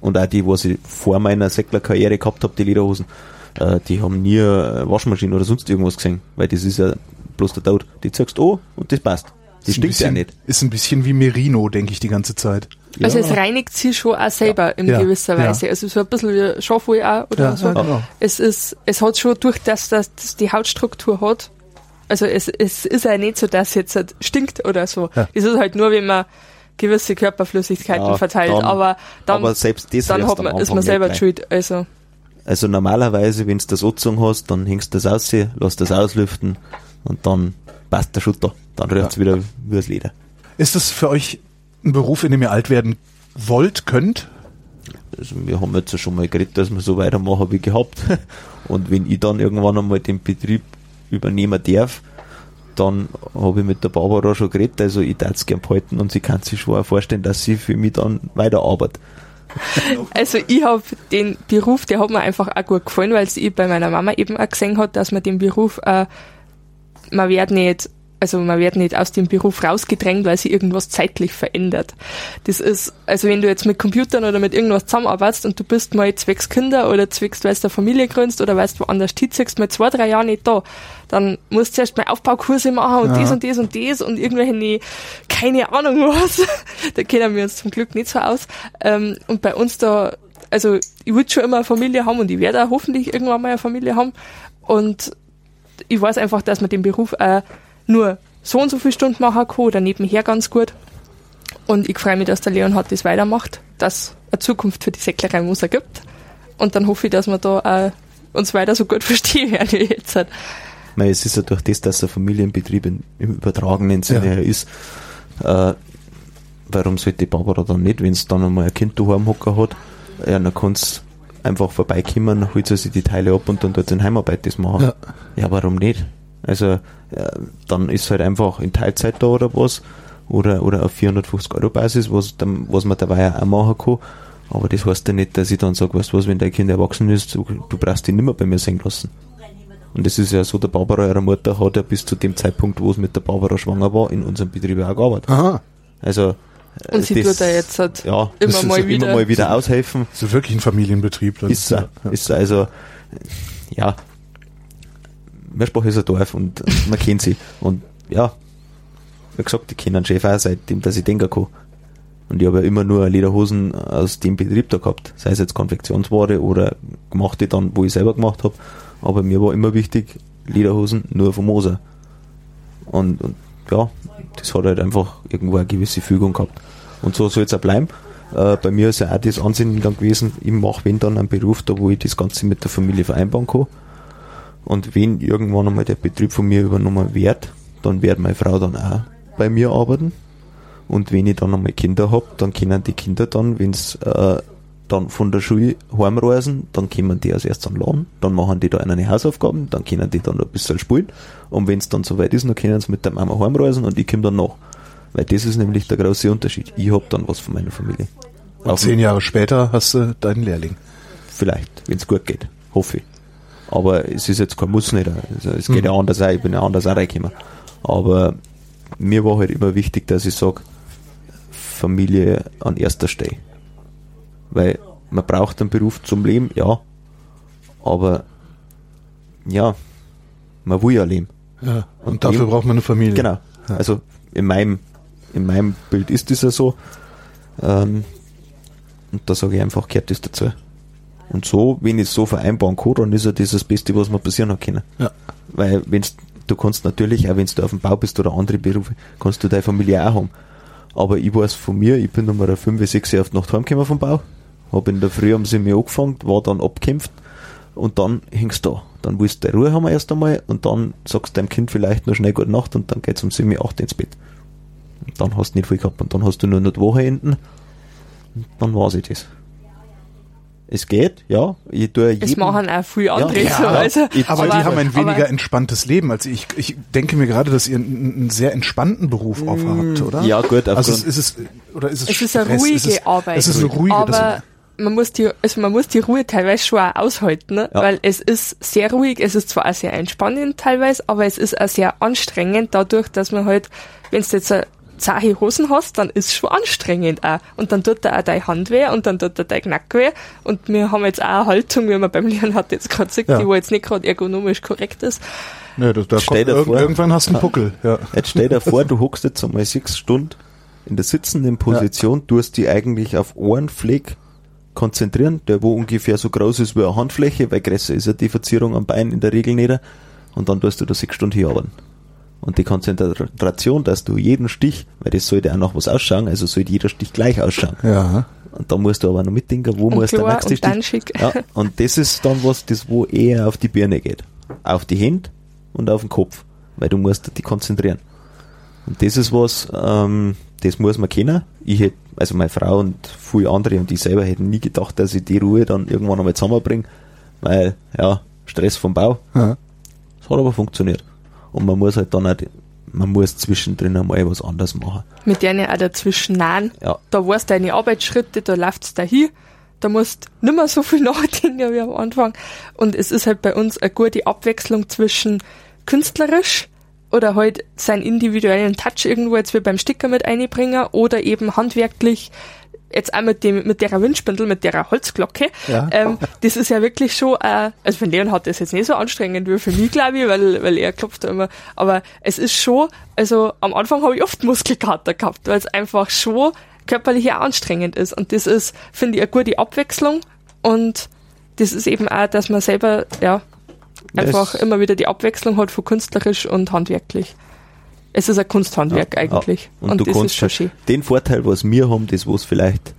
Und auch die, was ich vor meiner Säcklerkarriere gehabt habe, die Lederhosen, äh, die haben nie eine Waschmaschine oder sonst irgendwas gesehen, weil das ist ja bloß der Tod. Die ziehst du an und das passt. Das Ist stinkt ja bisschen- nicht. Ist ein bisschen wie Merino, denke ich die ganze Zeit. Also Ja. es reinigt sich schon auch selber in Ja, gewisser ja. Weise. Also so ein bisschen wie Schafwohl auch oder Ja, so. ja, genau. Es ist, es hat schon durch das, dass das die Hautstruktur hat. Also es, es ist ja nicht so, dass es jetzt halt stinkt oder so. Ja. Es ist halt nur, wenn man gewisse Körperflüssigkeiten Ja, verteilt. dann- aber dann, aber selbst das dann hat man, ist man selber nicht schuld. Also Also normalerweise, wenn du das angezogen hast, dann hängst du das aus, lass das auslüften und dann passt der Schutter. Dann riecht's wieder wie das Leder. Ist das für euch ein Beruf, in dem ihr alt werden wollt, könnt? Also wir haben jetzt ja schon mal geredet, dass wir so weitermachen wie gehabt. Und wenn ich dann irgendwann einmal den Betrieb übernehmen darf, dann habe ich mit der Barbara schon geredet, also ich darf es gern behalten und sie kann sich schon auch vorstellen, dass sie für mich dann weiterarbeitet. Also ich habe den Beruf, der hat mir einfach auch gut gefallen, weil es ich bei meiner Mama eben auch gesehen hat, dass man den Beruf, äh, man wird nicht, also man wird nicht aus dem Beruf rausgedrängt, weil sich irgendwas zeitlich verändert. Das ist, also wenn du jetzt mit Computern oder mit irgendwas zusammenarbeitest und du bist mal zwecks Kinder oder zwecks, weil du eine Familie gründest oder weil du woanders hinziehst, mal zwei, drei Jahre nicht da, dann musst du erst mal Aufbaukurse machen und Ja. das und das und das und irgendwelche, keine Ahnung was. da kennen wir uns zum Glück nicht so aus. Ähm, und bei uns da, also ich würde schon immer eine Familie haben und ich werde auch hoffentlich irgendwann mal eine Familie haben. Und ich weiß einfach, dass man den Beruf auch nur so und so viele Stunden machen kann oder nebenher ganz gut. Und ich freue mich, dass der Leonhard das weitermacht, dass es eine Zukunft für die Säcklerei Moser gibt. Und dann hoffe ich, dass wir da auch uns weiter so gut verstehen werden wie jetzt. Weil es ist ja durch das, dass ein Familienbetrieb in, im übertragenen Sinne Ja. ist, äh, warum sollte die Barbara dann nicht, wenn es dann einmal ein Kind daheim hocken hat, ja, dann kann's einfach vorbeikommen, holt sie sich die Teile ab und dann dort in Heimarbeit das machen. Ja. Ja, warum nicht? Also, äh, dann ist halt einfach in Teilzeit da oder was, oder, oder auf 450 Euro Basis, was, dann, was man dabei auch machen kann. Aber das heißt ja nicht, dass ich dann sage, weißt du was, wenn dein Kind erwachsen ist, du, du brauchst ihn nicht mehr bei mir singen lassen. Und das ist ja so, der Barbara, ihre Mutter, hat ja bis zu dem Zeitpunkt, wo es mit der Barbara schwanger war, in unserem Betrieb auch gearbeitet. Aha. Also, äh, Und sie tut da jetzt halt ja, immer das ist mal immer wieder- mal wieder aushelfen. Ist ja wirklich ein Familienbetrieb. dann. Ist er, Ja. ist er, also, ja, Meersprach ist ein Dorf und man kennt sie. Und ja, wie gesagt, ich kenne einen Chef auch seitdem, dass ich denken kann. Und ich habe ja immer nur Lederhosen aus dem Betrieb da gehabt. Sei es jetzt Konfektionsware oder gemachte dann, wo ich selber gemacht habe. Aber mir war immer wichtig, Lederhosen nur vom Moser. Und, und ja, das hat halt einfach irgendwo eine gewisse Fügung gehabt. Und so soll es auch bleiben. Äh, bei mir ist ja auch das Ansinnen dann gewesen, ich mache wenn dann einen Beruf da, wo ich das Ganze mit der Familie vereinbaren kann. Und wenn irgendwann einmal der Betrieb von mir übernommen wird, dann wird meine Frau dann auch bei mir arbeiten. Und wenn ich dann einmal Kinder hab, dann können die Kinder dann, wenn's äh, dann von der Schule heimreisen, dann kommen die als erstes an den Laden, dann machen die da eine Hausaufgaben, dann können die dann ein bisschen spielen. Und wenn es dann soweit ist, dann können sie mit der Mama heimreisen und ich komme dann nach. Weil das ist nämlich der große Unterschied. Ich hab dann was von meiner Familie. Und zehn Jahre später hast du deinen Lehrling. Vielleicht, wenn es gut geht. Hoffe ich. Aber es ist jetzt kein Muss nicht. Also es geht Mhm. ja anders auch. Ich bin ja anders auch reingekommen. Aber mir war halt immer wichtig, dass ich sage, Familie an erster Stelle. Weil man braucht einen Beruf zum Leben, ja. Aber ja, man will ja leben. Ja. Und, Und dafür dem- braucht man eine Familie. Genau. Ja. Also in meinem, in meinem Bild ist das ja so. Ähm, und da sage ich einfach, gehört das dazu. Und so, wenn ich es so vereinbaren kann, dann ist ja das das Beste, was mir passieren hat können. Ja. Weil wenn's, du kannst natürlich, auch wenn du auf dem Bau bist oder andere Berufe, kannst du deine Familie auch haben. Aber ich weiß von mir, ich bin Nummer 5, 6 Jahre auf die Nacht heimgekommen vom Bau, hab in der Früh um 7 Uhr angefangen, war dann abgekämpft und dann hängst du da. Dann willst du Ruhe haben erst einmal und dann sagst du deinem Kind vielleicht nur schnell gute Nacht und dann geht's um 7 Uhr 8 ins Bett. Und dann hast du nicht viel gehabt und dann hast du nur noch die Wochenenden und dann war's ich das. Es geht, ja. Ich tue Es jedem- machen auch viele andere Ja, so. ja. Also, Ich- Aber, die haben ein aber- weniger entspanntes Leben. Also ich, ich denke mir gerade, dass ihr einen, einen sehr entspannten Beruf aufhabt, oder? ja, gut, Also aufgrund- ist es, oder ist es Es ist eine ruhige ist es, Arbeit. Es ist eine ruhige, aber man muss die, also man muss die Ruhe teilweise schon auch aushalten, ne? Ja. weil es ist sehr ruhig, es ist zwar auch sehr entspannend teilweise, aber es ist auch sehr anstrengend dadurch, dass man halt, wenn du jetzt zache Hosen hast, dann ist es schon anstrengend auch. Und dann tut da auch deine Hand weh und dann tut da dein Knack weh. Und wir haben jetzt auch eine Haltung, wie man beim Lernen hat jetzt gerade gesagt, Ja. die wo jetzt nicht gerade ergonomisch korrekt ist. ne, da, da Stell kommt, vor. irgendwann hast du einen Puckel. Ja. Jetzt stell dir vor, du hockst jetzt einmal sechs Stunden in der sitzenden Position, tust die eigentlich auf einen Fleck konzentrieren, der wo ungefähr so groß ist wie eine Handfläche, weil größer ist ja die Verzierung am Bein in der Regel nicht, und dann tust du da sechs Stunden hier arbeiten. Und die Konzentration, dass du jeden Stich, weil das sollte auch noch was ausschauen, also sollte jeder Stich gleich ausschauen. ja. Und da musst du aber noch mitdenken, wo Und muss der klar nächste und dann Stich. schick. Ja, und das ist dann was, das wo eher auf die Birne geht. Auf die Hände und auf den Kopf. Weil du musst dich konzentrieren. Und das ist was, ähm, das muss man kennen. Ich hätte, also meine Frau und viele andere und ich selber hätten nie gedacht, dass ich die Ruhe dann irgendwann einmal zusammenbringe. Weil, ja, Stress vom Bau. ja. Es hat aber funktioniert. Und man muss halt dann auch, man muss zwischendrin einmal was anderes machen. mit denen auch dazwischen nein. Ja. Da weißt du deine Arbeitsschritte, da läuft's dahin. Da musst nicht mehr so viel nachdenken wie am Anfang. Und es ist halt bei uns eine gute Abwechslung zwischen künstlerisch oder halt seinen individuellen Touch irgendwo jetzt wie beim Sticker mit einbringen oder eben handwerklich jetzt auch mit dem, mit der Windspindel, mit der Holzglocke. Ja. Ähm, das ist ja wirklich schon, äh, also für Leon hat das jetzt nicht so anstrengend wie für mich, glaube ich, weil, weil er klopft da immer. Aber es ist schon, also am Anfang habe ich oft Muskelkater gehabt, weil es einfach schon körperlich auch anstrengend ist. Und das ist, finde ich, eine gute Abwechslung. Und das ist eben auch, dass man selber, ja, einfach Es- immer wieder die Abwechslung hat von künstlerisch und handwerklich. Es ist ein Kunsthandwerk eigentlich. Ja. Und, du das kannst ist schon schön. den Vorteil, was wir haben, das was vielleicht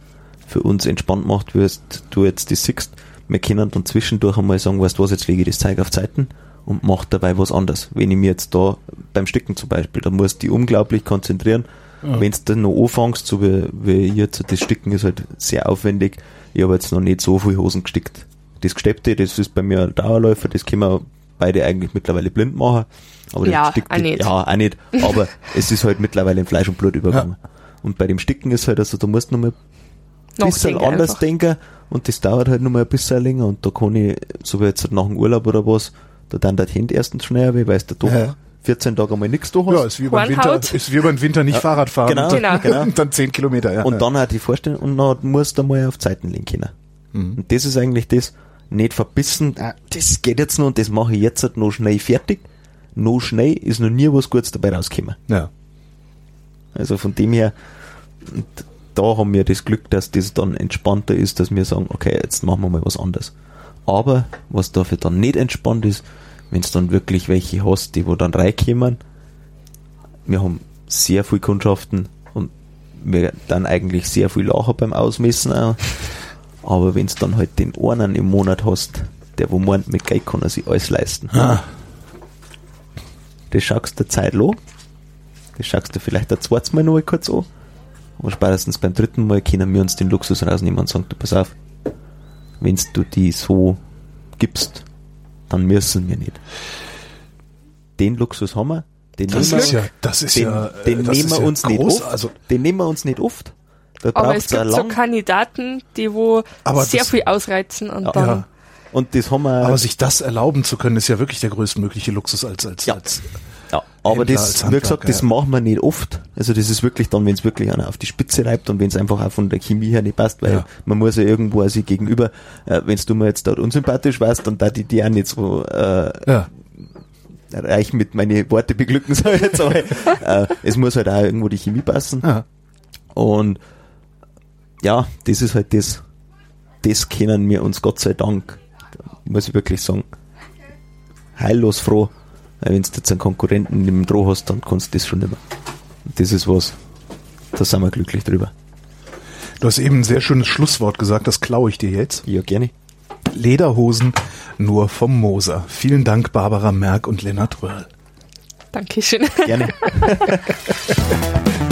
für uns entspannt macht, wirst du jetzt das siehst, wir können dann zwischendurch einmal sagen, weißt du was, jetzt lege ich das Zeug auf Zeiten und mach dabei was anderes. Wenn ich mir jetzt da beim Sticken zum Beispiel, da musst du dich unglaublich konzentrieren. Wenn du dann noch anfängst, so wie, wie jetzt, das Sticken ist halt sehr aufwendig. Ich habe jetzt noch nicht so viel Hosen gestickt. Das Gesteppte, das ist bei mir ein Dauerläufer, das können wir beide eigentlich mittlerweile blind machen. Aber Ja, auch nicht. ja, auch nicht. Aber es ist halt mittlerweile in Fleisch und Blut übergegangen. Und bei dem Sticken ist halt, also da musst du noch mal ein bisschen anders einfach. denken und das dauert halt noch mal ein bisschen länger und da kann ich, so wie jetzt nach dem Urlaub oder was, da dann das Hände erstens schneller weh, weil du doch Ja. 14 Tage mal nichts da hast. Ja, ist wie beim Winter, Hornhaut. ist wie beim Winter nicht Fahrrad fahren. genau, und dann, Genau. und dann 10 Kilometer, ja. und ja. dann auch die Vorstellung, und dann musst du mal auf Zeiten legen können. Mhm. Und das ist eigentlich das, nicht verbissen, ah, das geht jetzt noch und das mache ich jetzt halt noch schnell fertig. Noch schnell ist noch nie was Gutes dabei rausgekommen. ja. Also von dem her, da haben wir das Glück, dass das dann entspannter ist, dass wir sagen, okay, jetzt machen wir mal was anderes. Aber was dafür dann nicht entspannt ist, wenn es dann wirklich welche hast, die wo dann reinkommen, wir haben sehr viel Kundschaften und wir dann eigentlich sehr viel lachen beim Ausmessen auch. Aber wenn es dann halt den einen im Monat hast, der wo meint, mit Geld kann er sich alles leisten. Ah. Das schaust du der Zeit an. Das schaust du vielleicht ein zweites Mal noch kurz an. Aber spätestens beim dritten Mal können wir uns den Luxus rausnehmen und sagen, du pass auf, wenn du die so gibst, dann müssen wir nicht. Den Luxus haben wir, den Das nehmen ist wir, ja, das ist den, ja, äh, den das nehmen ist wir ja uns nicht groß, oft. Also, den nehmen wir uns nicht oft. Da Aber es gibt so. Kandidaten, die wo Aber sehr das- viel ausreizen und Ja. dann ja. Und das haben wir. aber sich das erlauben zu können, ist ja wirklich der größtmögliche Luxus als, als, Ja. als Ja, aber Händler das, wie gesagt, das ja. machen wir nicht oft. Also das ist wirklich dann, wenn es wirklich einer auf die Spitze reibt und wenn es einfach auch von der Chemie her nicht passt, weil Ja. man muss ja irgendwo also gegenüber, äh, wenn du mir jetzt dort unsympathisch warst, dann da die die auch nicht so äh, ja. reich mit meine Worte beglücken soll jetzt, aber äh, es muss halt auch irgendwo die Chemie passen. Ja. Und ja, das ist halt das, das kennen wir uns Gott sei Dank, muss ich wirklich sagen, heillos froh. Weil wenn du jetzt einen Konkurrenten im Droh hast, dann kannst du das schon nicht mehr. Das ist was, da sind wir glücklich drüber. Du hast eben ein sehr schönes Schlusswort gesagt, das klaue ich dir jetzt. Ja, gerne. Lederhosen nur vom Moser. Vielen Dank, Barbara Merck und Lennart Röhrl. Dankeschön. Gerne.